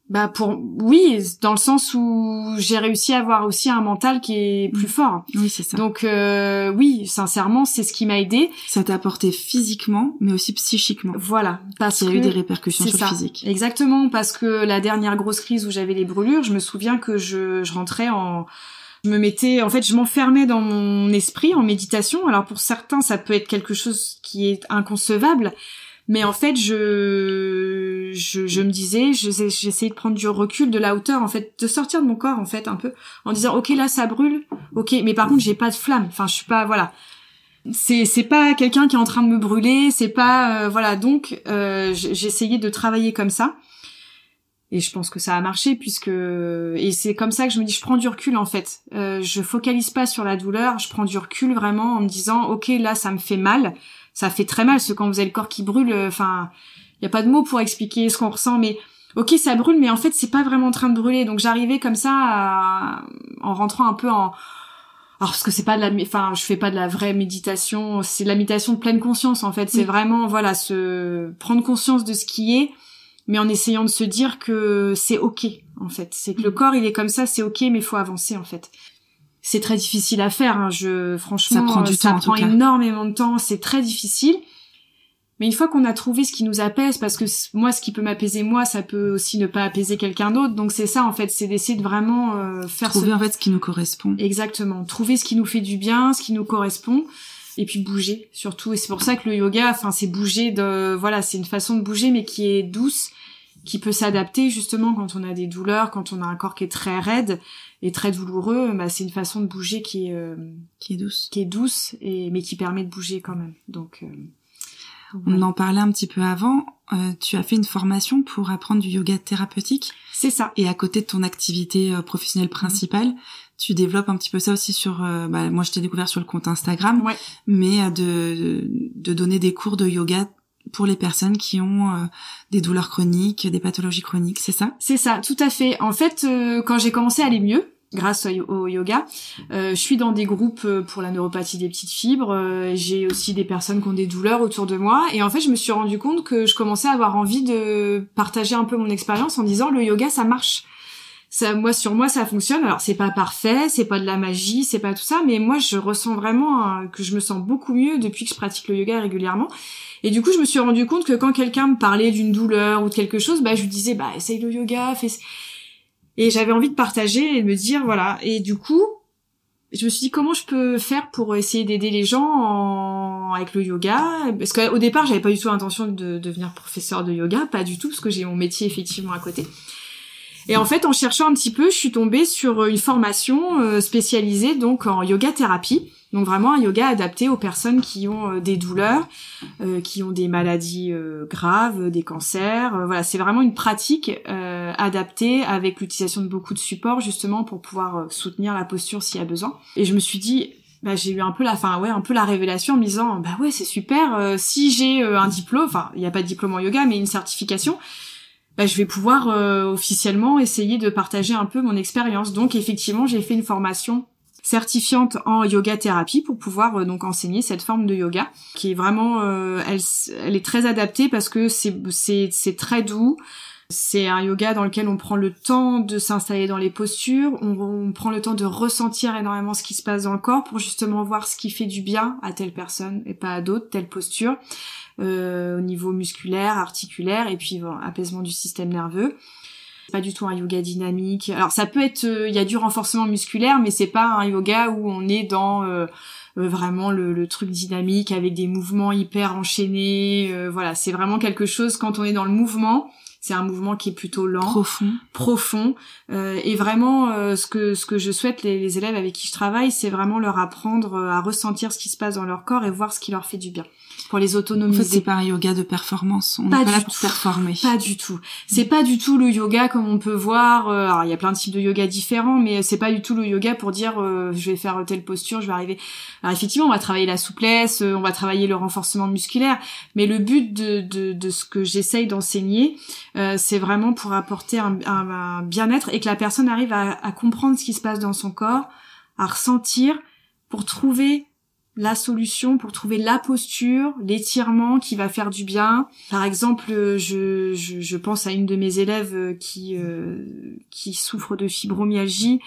Bah pour oui dans le sens où j'ai réussi à avoir aussi un mental qui est plus mm. fort. Oui c'est ça. Donc euh, oui sincèrement c'est ce qui m'a aidé. Ça t'a apporté physiquement mais aussi psychiquement. Voilà parce qu'il y a eu des répercussions sur le physique. Exactement parce que la dernière grosse crise où j'avais les brûlures je me souviens que je, je rentrais en je me mettais en fait je m'enfermais dans mon esprit en méditation. Alors pour certains ça peut être quelque chose qui est inconcevable mais en fait, je, je, je me disais, j'essayais de prendre du recul, de la hauteur, en fait, de sortir de mon corps, en fait, un peu, en disant, ok, là, ça brûle, ok, mais par contre, j'ai pas de flamme. Enfin, je suis pas, voilà. c'est c'est pas quelqu'un qui est en train de me brûler, c'est pas voilà donc j'ai essayé de travailler comme ça et je pense que ça a marché puisque et c'est comme ça que je me dis je prends du recul en fait euh, je focalise pas sur la douleur je prends du recul vraiment en me disant ok là ça me fait mal ça fait très mal ce quand vous avez le corps qui brûle enfin il y a pas de mots pour expliquer ce qu'on ressent mais ok ça brûle mais en fait c'est pas vraiment en train de brûler. Donc j'arrivais comme ça en rentrant un peu en alors parce que c'est pas de la enfin je fais pas de la vraie méditation c'est de la méditation de pleine conscience en fait. C'est vraiment voilà se prendre conscience de ce qui est mais en essayant de se dire que c'est ok en fait. C'est que le mm. corps il est comme ça c'est ok mais faut avancer en fait c'est très difficile à faire hein. je franchement ça prend, du ça prend énormément de temps c'est très difficile mais une fois qu'on a trouvé ce qui nous apaise, parce que moi, ce qui peut m'apaiser moi, ça peut aussi ne pas apaiser quelqu'un d'autre. Donc c'est ça en fait, c'est d'essayer de vraiment euh, faire trouver en fait ce qui nous correspond. Exactement, trouver ce qui nous fait du bien, ce qui nous correspond et puis bouger surtout et c'est pour ça que le yoga enfin c'est bouger de voilà c'est une façon de bouger mais qui est douce qui peut s'adapter justement quand on a des douleurs quand on a un corps qui est très raide et très douloureux bah c'est une façon de bouger qui est euh, qui est douce qui est douce et mais qui permet de bouger quand même donc euh, on en parlait un petit peu avant. Euh, tu as fait une formation pour apprendre du yoga thérapeutique. C'est ça. Et à côté de ton activité professionnelle principale, tu développes un petit peu ça aussi sur euh, bah, moi je t'ai découvert sur le compte Instagram ouais. mais euh, de de donner des cours de yoga pour les personnes qui ont euh, des douleurs chroniques, des pathologies chroniques, c'est ça? C'est ça, tout à fait. En fait, quand j'ai commencé à aller mieux, grâce au, yoga. Euh, je suis dans des groupes pour la neuropathie des petites fibres. j'ai aussi des personnes qui ont des douleurs autour de moi. Et en fait, je me suis rendu compte que je commençais à avoir envie de partager un peu mon expérience en disant le yoga, ça marche ça moi sur moi ça fonctionne. Alors c'est pas parfait c'est pas de la magie c'est pas tout ça mais moi je ressens vraiment que je me sens beaucoup mieux depuis que je pratique le yoga régulièrement. Et du coup je me suis rendu compte que quand quelqu'un me parlait d'une douleur ou de quelque chose bah je lui disais bah essaye le yoga fais et j'avais envie de partager et de me dire voilà. Et du coup je me suis dit comment je peux faire pour essayer d'aider les gens en... avec le yoga? Parce qu'au départ j'avais pas du tout l'intention de devenir professeur de yoga pas du tout parce que j'ai mon métier effectivement à côté et en fait, en cherchant un petit peu, je suis tombée sur euh, une formation euh, spécialisée donc en yoga thérapie. Donc vraiment un yoga adapté aux personnes qui ont euh, des douleurs, qui ont des maladies graves, des cancers. voilà, c'est vraiment une pratique adaptée avec l'utilisation de beaucoup de supports justement pour pouvoir soutenir la posture s'il y a besoin. Et je me suis dit, bah, j'ai eu un peu la fin ouais un peu la révélation en me disant bah ouais c'est super si j'ai un diplôme enfin il n'y a pas de diplôme en yoga mais une certification bah, je vais pouvoir euh, officiellement essayer de partager un peu mon expérience. Donc effectivement, j'ai fait une formation certifiante en yoga thérapie pour pouvoir euh, donc enseigner cette forme de yoga qui est vraiment euh, elle, elle est très adaptée parce que c'est c'est très doux. C'est un yoga dans lequel on prend le temps de s'installer dans les postures, on, on, prend le temps de ressentir énormément ce qui se passe dans le corps pour justement voir ce qui fait du bien à telle personne et pas à d'autres, telle posture. Euh, au niveau musculaire, articulaire, et puis apaisement du système nerveux. Pas du tout un yoga dynamique. Alors ça peut être, euh, il y a du renforcement musculaire, mais c'est pas un yoga où on est dans euh, vraiment le, truc dynamique avec des mouvements hyper enchaînés. voilà, c'est vraiment quelque chose quand on est dans le mouvement. C'est un mouvement qui est plutôt lent, profond, profond. et vraiment, ce que ce que je souhaite les, les élèves avec qui je travaille, c'est vraiment leur apprendre à ressentir ce qui se passe dans leur corps et voir ce qui leur fait du bien pour les autonomiser. En fait, c'est pas un yoga de performance. On pas pas là pour performer. Pas du tout. C'est pas du tout le yoga comme on peut voir. Euh, alors, il y a plein de types de yoga différents, mais c'est pas du tout le yoga pour dire euh, je vais faire telle posture, je vais arriver. Alors, effectivement, on va travailler la souplesse, euh, on va travailler le renforcement musculaire, mais le but de, de, de ce que j'essaye d'enseigner, c'est vraiment pour apporter un, un, bien-être et que la personne arrive à, à comprendre ce qui se passe dans son corps, à ressentir pour trouver la solution pour trouver la posture, l'étirement qui va faire du bien. Par exemple, je, je, je pense à une de mes élèves euh, qui euh, qui souffre de fibromyalgie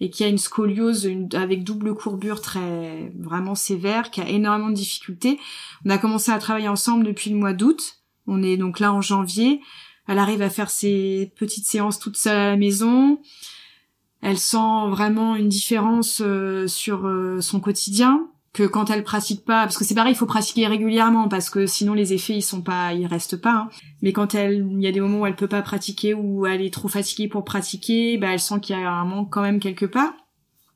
et qui a une scoliose avec double courbure très vraiment sévère, qui a énormément de difficultés. On a commencé à travailler ensemble depuis le mois d'août. On est donc là en janvier. Elle arrive à faire ses petites séances toute seule à la maison. Elle sent vraiment une différence euh, sur son quotidien que quand elle pratique pas, parce que c'est pareil, il faut pratiquer régulièrement parce que sinon les effets ils sont pas, ils restent pas. Hein. Mais quand elle, il y a des moments où elle peut pas pratiquer ou elle est trop fatiguée pour pratiquer, bah elle sent qu'il y a un manque quand même quelque part.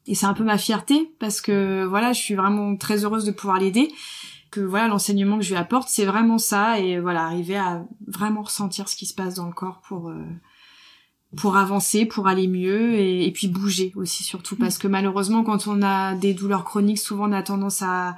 et c'est un peu ma fierté parce que voilà, je suis vraiment très heureuse de pouvoir l'aider. Que voilà, l'enseignement que je lui apporte, c'est vraiment ça et voilà, arriver à vraiment ressentir ce qui se passe dans le corps pour euh, pour avancer, pour aller mieux et, puis bouger aussi surtout parce que malheureusement quand on a des douleurs chroniques, souvent on a tendance à,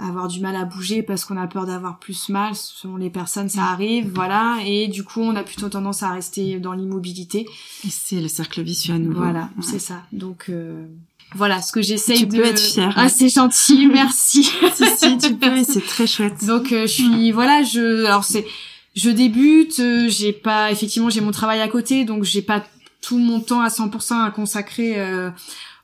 avoir du mal à bouger parce qu'on a peur d'avoir plus mal. Selon les personnes, ça arrive, voilà. Et du coup, on a plutôt tendance à rester dans l'immobilité. Et c'est le cercle vicieux à nouveau. Voilà, c'est ça. Donc euh, voilà, ce que j'essaye de. Tu peux être fière. Ah, c'est gentil, merci. si si, tu peux, c'est très chouette. Donc euh, je suis, voilà, je, alors c'est je débute, euh, j'ai pas effectivement j'ai mon travail à côté, donc j'ai pas tout mon temps à 100% à consacrer euh,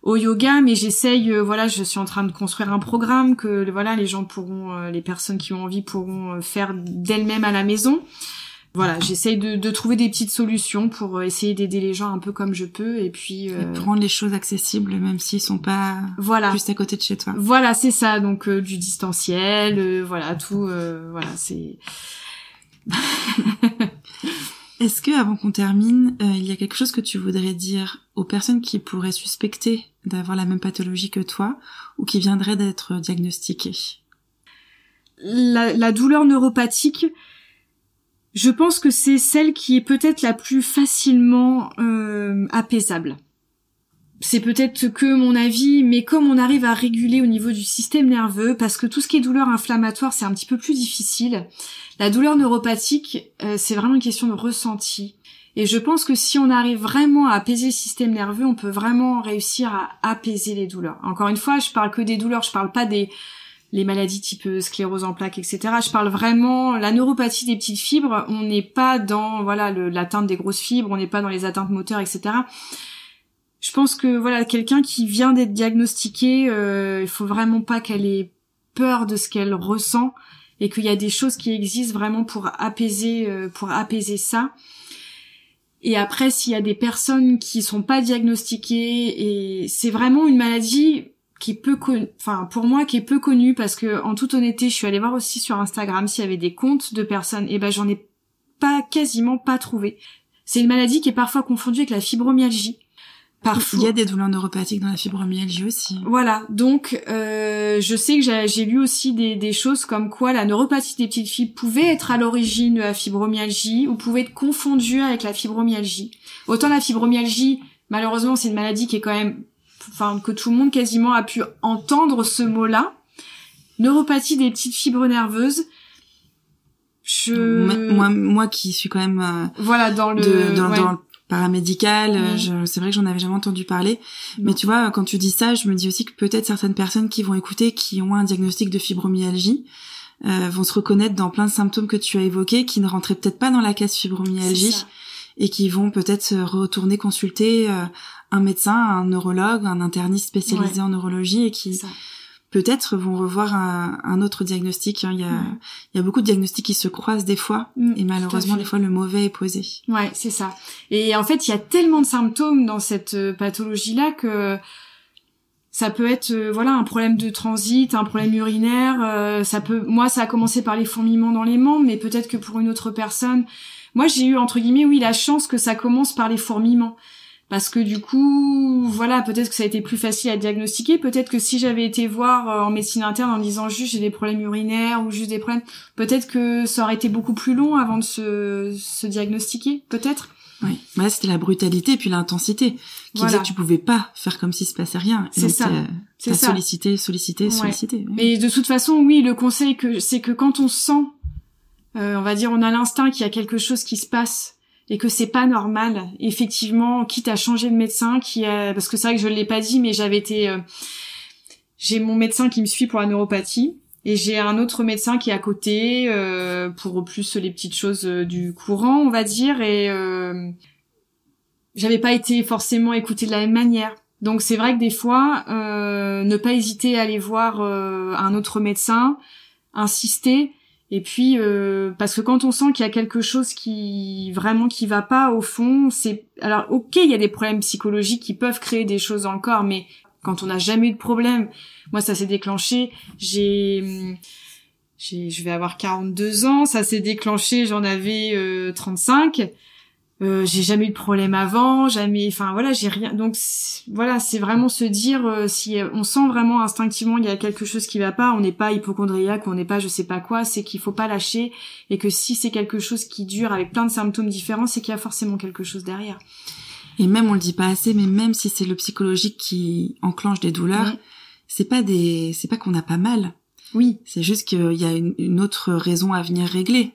au yoga, mais j'essaye, euh, voilà, je suis en train de construire un programme que voilà les gens pourront, les personnes qui ont envie pourront faire d'elles-mêmes à la maison. Voilà, j'essaye de, de, trouver des petites solutions pour essayer d'aider les gens un peu comme je peux et puis prendre les choses accessibles même s'ils sont pas voilà. juste à côté de chez toi. Voilà, c'est ça, donc du distanciel, voilà tout, voilà c'est Est-ce que, avant qu'on termine, euh, il y a quelque chose que tu voudrais dire aux personnes qui pourraient suspecter d'avoir la même pathologie que toi ou qui viendraient d'être diagnostiquées? La, douleur neuropathique, je pense que c'est celle qui est peut-être la plus facilement euh, apaisable c'est peut-être que mon avis, mais comme on arrive à réguler au niveau du système nerveux, parce que tout ce qui est douleur inflammatoire, c'est un petit peu plus difficile. La douleur neuropathique, euh, c'est vraiment une question de ressenti. Et je pense que si on arrive vraiment à apaiser le système nerveux, on peut vraiment réussir à apaiser les douleurs. Encore une fois, je parle que des douleurs, je parle pas des les maladies type sclérose en plaques, etc. Je parle vraiment la neuropathie des petites fibres. On n'est pas dans voilà l'atteinte des grosses fibres, on n'est pas dans les atteintes moteurs, etc je pense que voilà quelqu'un qui vient d'être diagnostiqué, euh, il faut vraiment pas qu'elle ait peur de ce qu'elle ressent et qu'il y a des choses qui existent vraiment pour apaiser euh, pour apaiser ça. Et après, s'il y a des personnes qui sont pas diagnostiquées et c'est vraiment une maladie qui est peu enfin pour moi qui est peu connue parce que en toute honnêteté, je suis allée voir aussi sur Instagram s'il y avait des comptes de personnes et ben j'en ai pas quasiment pas trouvé. C'est une maladie qui est parfois confondue avec la fibromyalgie. Parfois. Il y a des douleurs neuropathiques dans la fibromyalgie aussi. Voilà, donc euh, je sais que j'ai lu aussi des, des, choses comme quoi la neuropathie des petites filles pouvait être à l'origine de la fibromyalgie ou pouvait être confondue avec la fibromyalgie. Autant la fibromyalgie, malheureusement, c'est une maladie qui est quand même, enfin que tout le monde quasiment a pu entendre ce mot-là. Neuropathie des petites fibres nerveuses. Je... Moi, moi, qui suis quand même euh, voilà dans le dans, dans paramédical. Euh, c'est vrai que j'en avais jamais entendu parler. Mais tu vois, quand tu dis ça, je me dis aussi que peut-être certaines personnes qui vont écouter, qui ont un diagnostic de fibromyalgie, euh, vont se reconnaître dans plein de symptômes que tu as évoqués, qui ne rentraient peut-être pas dans la case fibromyalgie, et qui vont peut-être se retourner consulter euh, un médecin, un neurologue, un interniste spécialisé en neurologie, et qui peut-être vont revoir un, autre diagnostic. Hein. Il, y a, il y a beaucoup de diagnostics qui se croisent des fois, mm, et malheureusement des fois le mauvais est posé. Ouais, c'est ça. Et en fait, il y a tellement de symptômes dans cette euh, pathologie-là que ça peut être euh, voilà un problème de transit, un problème urinaire. Euh, ça peut, moi, ça a commencé par les fourmillements dans les membres, mais peut-être que pour une autre personne, moi, j'ai eu entre guillemets, oui, la chance que ça commence par les fourmillements parce que du coup, voilà, peut-être que ça a été plus facile à diagnostiquer. Peut-être que si j'avais été voir euh, en médecine interne en disant juste j'ai des problèmes urinaires ou juste des problèmes, peut-être que ça aurait été beaucoup plus long avant de se, se diagnostiquer, peut-être. Oui, ouais, c'était la brutalité et puis l'intensité qui disait que tu pouvais pas faire comme s'il se passait rien. C'est ça. C'est ça. Solliciter, solliciter, solliciter. Mais de toute façon, oui, le conseil que c'est que quand on sent, euh, on va dire, on a l'instinct qu'il y a quelque chose qui se passe et que c'est pas normal. Effectivement, quitte à changer de médecin, qui a, parce que c'est vrai que je l'ai pas dit, mais j'avais été, euh, j'ai mon médecin qui me suit pour la neuropathie et j'ai un autre médecin qui est à côté euh, pour plus les petites choses euh, du courant, on va dire, et euh, j'avais pas été forcément écoutée de la même manière. Donc c'est vrai que des fois, ne pas hésiter à aller voir un autre médecin, insister et puis euh, parce que quand on sent qu'il y a quelque chose qui vraiment qui va pas au fond, c'est alors ok il y a des problèmes psychologiques qui peuvent créer des choses dans le corps, mais quand on n'a jamais eu de problème, moi ça s'est déclenché, j'ai je vais avoir 42 ans, ça s'est déclenché, j'en avais 35. Euh, euh, j'ai jamais eu de problème avant, jamais, enfin voilà, j'ai rien. Donc voilà, c'est vraiment se dire euh, si on sent vraiment instinctivement il y a quelque chose qui va pas, on n'est pas hypochondriaque, on n'est pas je sais pas quoi, c'est qu'il faut pas lâcher et que si c'est quelque chose qui dure avec plein de symptômes différents, c'est qu'il y a forcément quelque chose derrière. Et même on le dit pas assez, mais même si c'est le psychologique qui enclenche des douleurs, c'est pas des, c'est pas qu'on a pas mal. Oui. C'est juste qu'il y a une autre raison à venir régler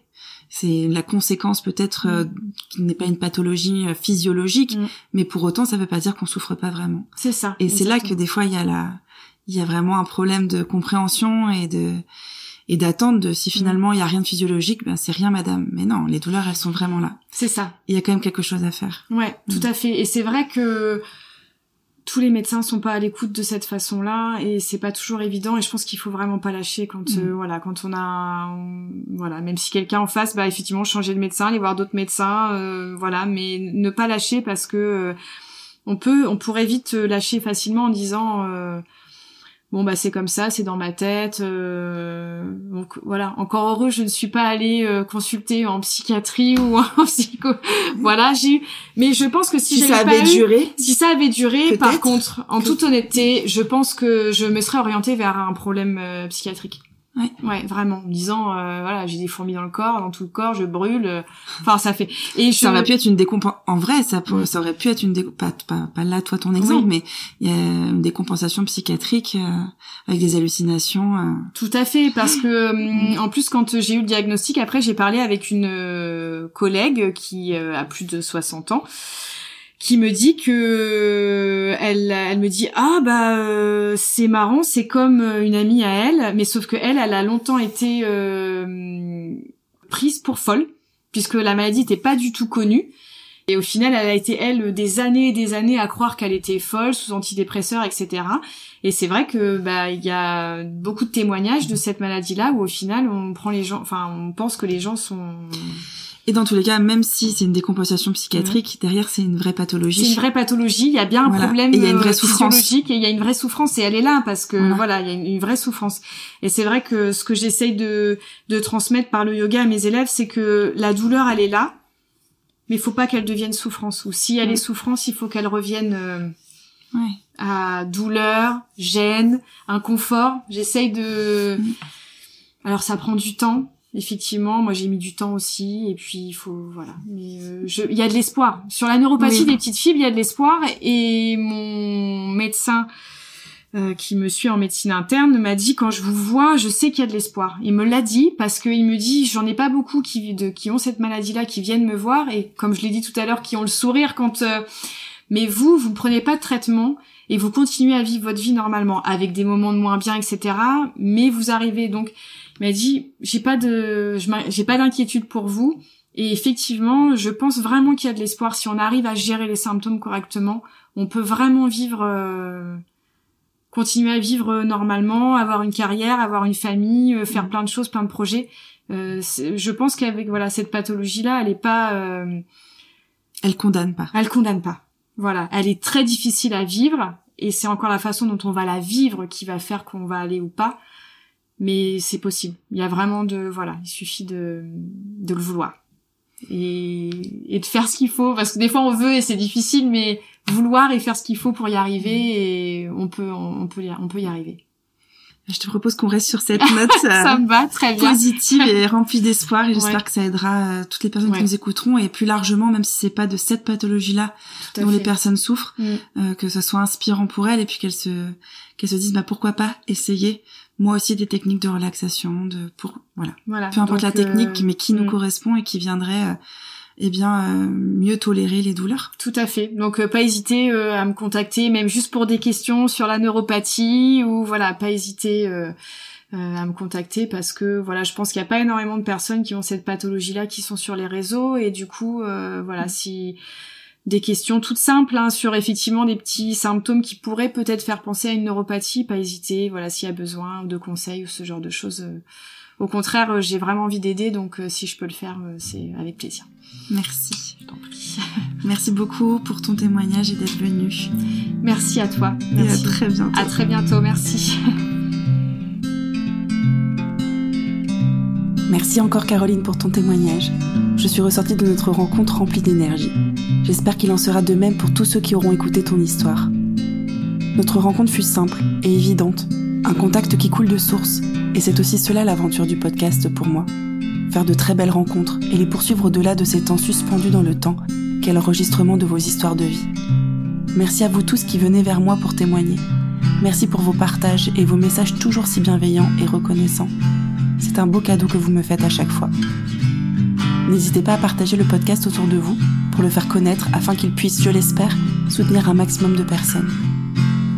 c'est la conséquence peut-être euh, mm. qui n'est pas une pathologie euh, physiologique, mm. mais pour autant ça veut pas dire qu'on souffre pas vraiment. C'est ça. Et c'est là que des fois il y a la, il y a vraiment un problème de compréhension et de et d'attente de si mm. finalement il y a rien de physiologique, ben c'est rien madame. Mais non, les douleurs elles sont vraiment là. C'est ça. Il y a quand même quelque chose à faire. Ouais, tout à fait. Et c'est vrai que tous les médecins sont pas à l'écoute de cette façon-là et c'est pas toujours évident et je pense qu'il faut vraiment pas lâcher quand mm. euh, voilà quand on a voilà même si quelqu'un en face bah effectivement changer de médecin aller voir d'autres médecins euh, voilà mais ne pas lâcher parce que euh, on peut on pourrait vite lâcher facilement en disant bon bah c'est comme ça, c'est dans ma tête. Euh, donc voilà, encore heureux, je ne suis pas allée euh, consulter en psychiatrie ou en psycho. voilà, j'ai. Mais je pense que si, si ça avait duré, si ça avait duré, par contre, en toute honnêteté, je pense que je me serais orientée vers un problème euh, psychiatrique. Ouais. ouais, vraiment, en disant euh, voilà, j'ai des fourmis dans le corps, dans tout le corps, je brûle. Euh, enfin, ça fait. Et ça aurait pu être une décompensation. En vrai, ça, ça aurait pu être une décompensation. Pas, pas, là, toi, ton exemple, mais il y a une décompensation psychiatrique euh, avec des hallucinations. Tout à fait, parce que en plus, quand j'ai eu le diagnostic, après, j'ai parlé avec une collègue qui a plus de 60 ans qui me dit que elle, elle me dit ah bah euh, c'est marrant c'est comme euh, une amie à elle mais sauf que elle elle a longtemps été euh, prise pour folle puisque la maladie n'était pas du tout connue. Et au final elle a été elle des années et des années à croire qu'elle était folle sous antidépresseurs etc et c'est vrai que bah il y a beaucoup de témoignages de cette maladie là où au final on prend les gens enfin on pense que les gens sont et dans tous les cas, même si c'est une décompensation psychiatrique, derrière c'est une vraie pathologie. C'est une vraie pathologie. Il y a bien un problème il y a une vraie souffrance. et il y a une vraie souffrance et elle est là parce que voilà, il y a une, vraie souffrance. Et c'est vrai que ce que j'essaye de de transmettre par le yoga à mes élèves, c'est que la douleur elle est là, mais il faut pas qu'elle devienne souffrance. Ou si elle est souffrance, il faut qu'elle revienne. Euh, à douleur, gêne, inconfort. J'essaye de. Alors ça prend du temps, Effectivement, moi j'ai mis du temps aussi, et puis il faut voilà. Mais euh, il y a de l'espoir sur la neuropathie des petites fibres, il y a de l'espoir. Et mon médecin euh, qui me suit en médecine interne m'a dit quand je vous vois, je sais qu'il y a de l'espoir. Il me l'a dit parce qu'il me dit j'en ai pas beaucoup qui de, qui ont cette maladie-là, qui viennent me voir et comme je l'ai dit tout à l'heure, qui ont le sourire quand. Euh, mais vous, vous prenez pas de traitement et vous continuez à vivre votre vie normalement avec des moments de moins bien, etc. Mais vous arrivez donc m'a dit j'ai pas de j'ai pas d'inquiétude pour vous. Et effectivement je pense vraiment qu'il y a de l'espoir. Si on arrive à gérer les symptômes correctement on peut vraiment vivre euh, continuer à vivre normalement avoir une carrière avoir une famille euh, faire plein de choses plein de projets. Euh, je pense qu'avec voilà cette pathologie là elle est pas euh, elle condamne pas. elle condamne pas. Voilà. Elle est très difficile à vivre et c'est encore la façon dont on va la vivre qui va faire qu'on va aller ou pas mais c'est possible. Il y a vraiment de voilà, il suffit de de le vouloir et et de faire ce qu'il faut parce que des fois on veut et c'est difficile, mais vouloir et faire ce qu'il faut pour y arriver et on peut on peut y, on peut y arriver. Je te propose qu'on reste sur cette note ça me va, très bien. positive et remplie d'espoir et j'espère que ça aidera euh, toutes les personnes qui nous écouteront et plus largement, même si c'est pas de cette pathologie-là dont les personnes souffrent, mm. euh, que ce soit inspirant pour elles et puis qu'elles se qu'elles se disent bah pourquoi pas essayer moi aussi des techniques de relaxation, de pour voilà, voilà peu importe la technique, euh, mais qui nous mm. correspond et qui viendrait euh, eh bien euh, mieux tolérer les douleurs. Tout à fait. Donc pas hésiter à me contacter, même juste pour des questions sur la neuropathie ou voilà, pas hésiter à me contacter parce que voilà, je pense qu'il n'y a pas énormément de personnes qui ont cette pathologie-là qui sont sur les réseaux et du coup voilà, mm. si des questions toutes simples hein, sur effectivement des petits symptômes qui pourraient peut-être faire penser à une neuropathie, pas hésiter, voilà, s'il y a besoin de conseils ou ce genre de choses. Euh. Au contraire, euh, j'ai vraiment envie d'aider, donc euh, si je peux le faire, c'est avec plaisir. Merci. Merci beaucoup pour ton témoignage et d'être venu. Merci à toi. Merci. Et à très bientôt. À très bientôt, merci. Merci encore Caroline pour ton témoignage. je suis ressortie de notre rencontre remplie d'énergie. J'espère qu'il en sera de même pour tous ceux qui auront écouté ton histoire. Notre rencontre fut simple et évidente, un contact qui coule de source, et c'est aussi cela l'aventure du podcast pour moi. Faire de très belles rencontres et les poursuivre au-delà de ces temps suspendus dans le temps qu'est l'enregistrement de vos histoires de vie. Merci à vous tous qui venez vers moi pour témoigner. Merci pour vos partages et vos messages toujours si bienveillants et reconnaissants. C'est un beau cadeau que vous me faites à chaque fois. N'hésitez pas à partager le podcast autour de vous pour le faire connaître afin qu'il puisse, je l'espère, soutenir un maximum de personnes.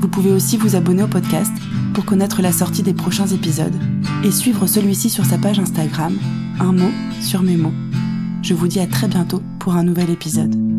Vous pouvez aussi vous abonner au podcast pour connaître la sortie des prochains épisodes et suivre celui-ci sur sa page Instagram, un mot sur mes mots. Je vous dis à très bientôt pour un nouvel épisode.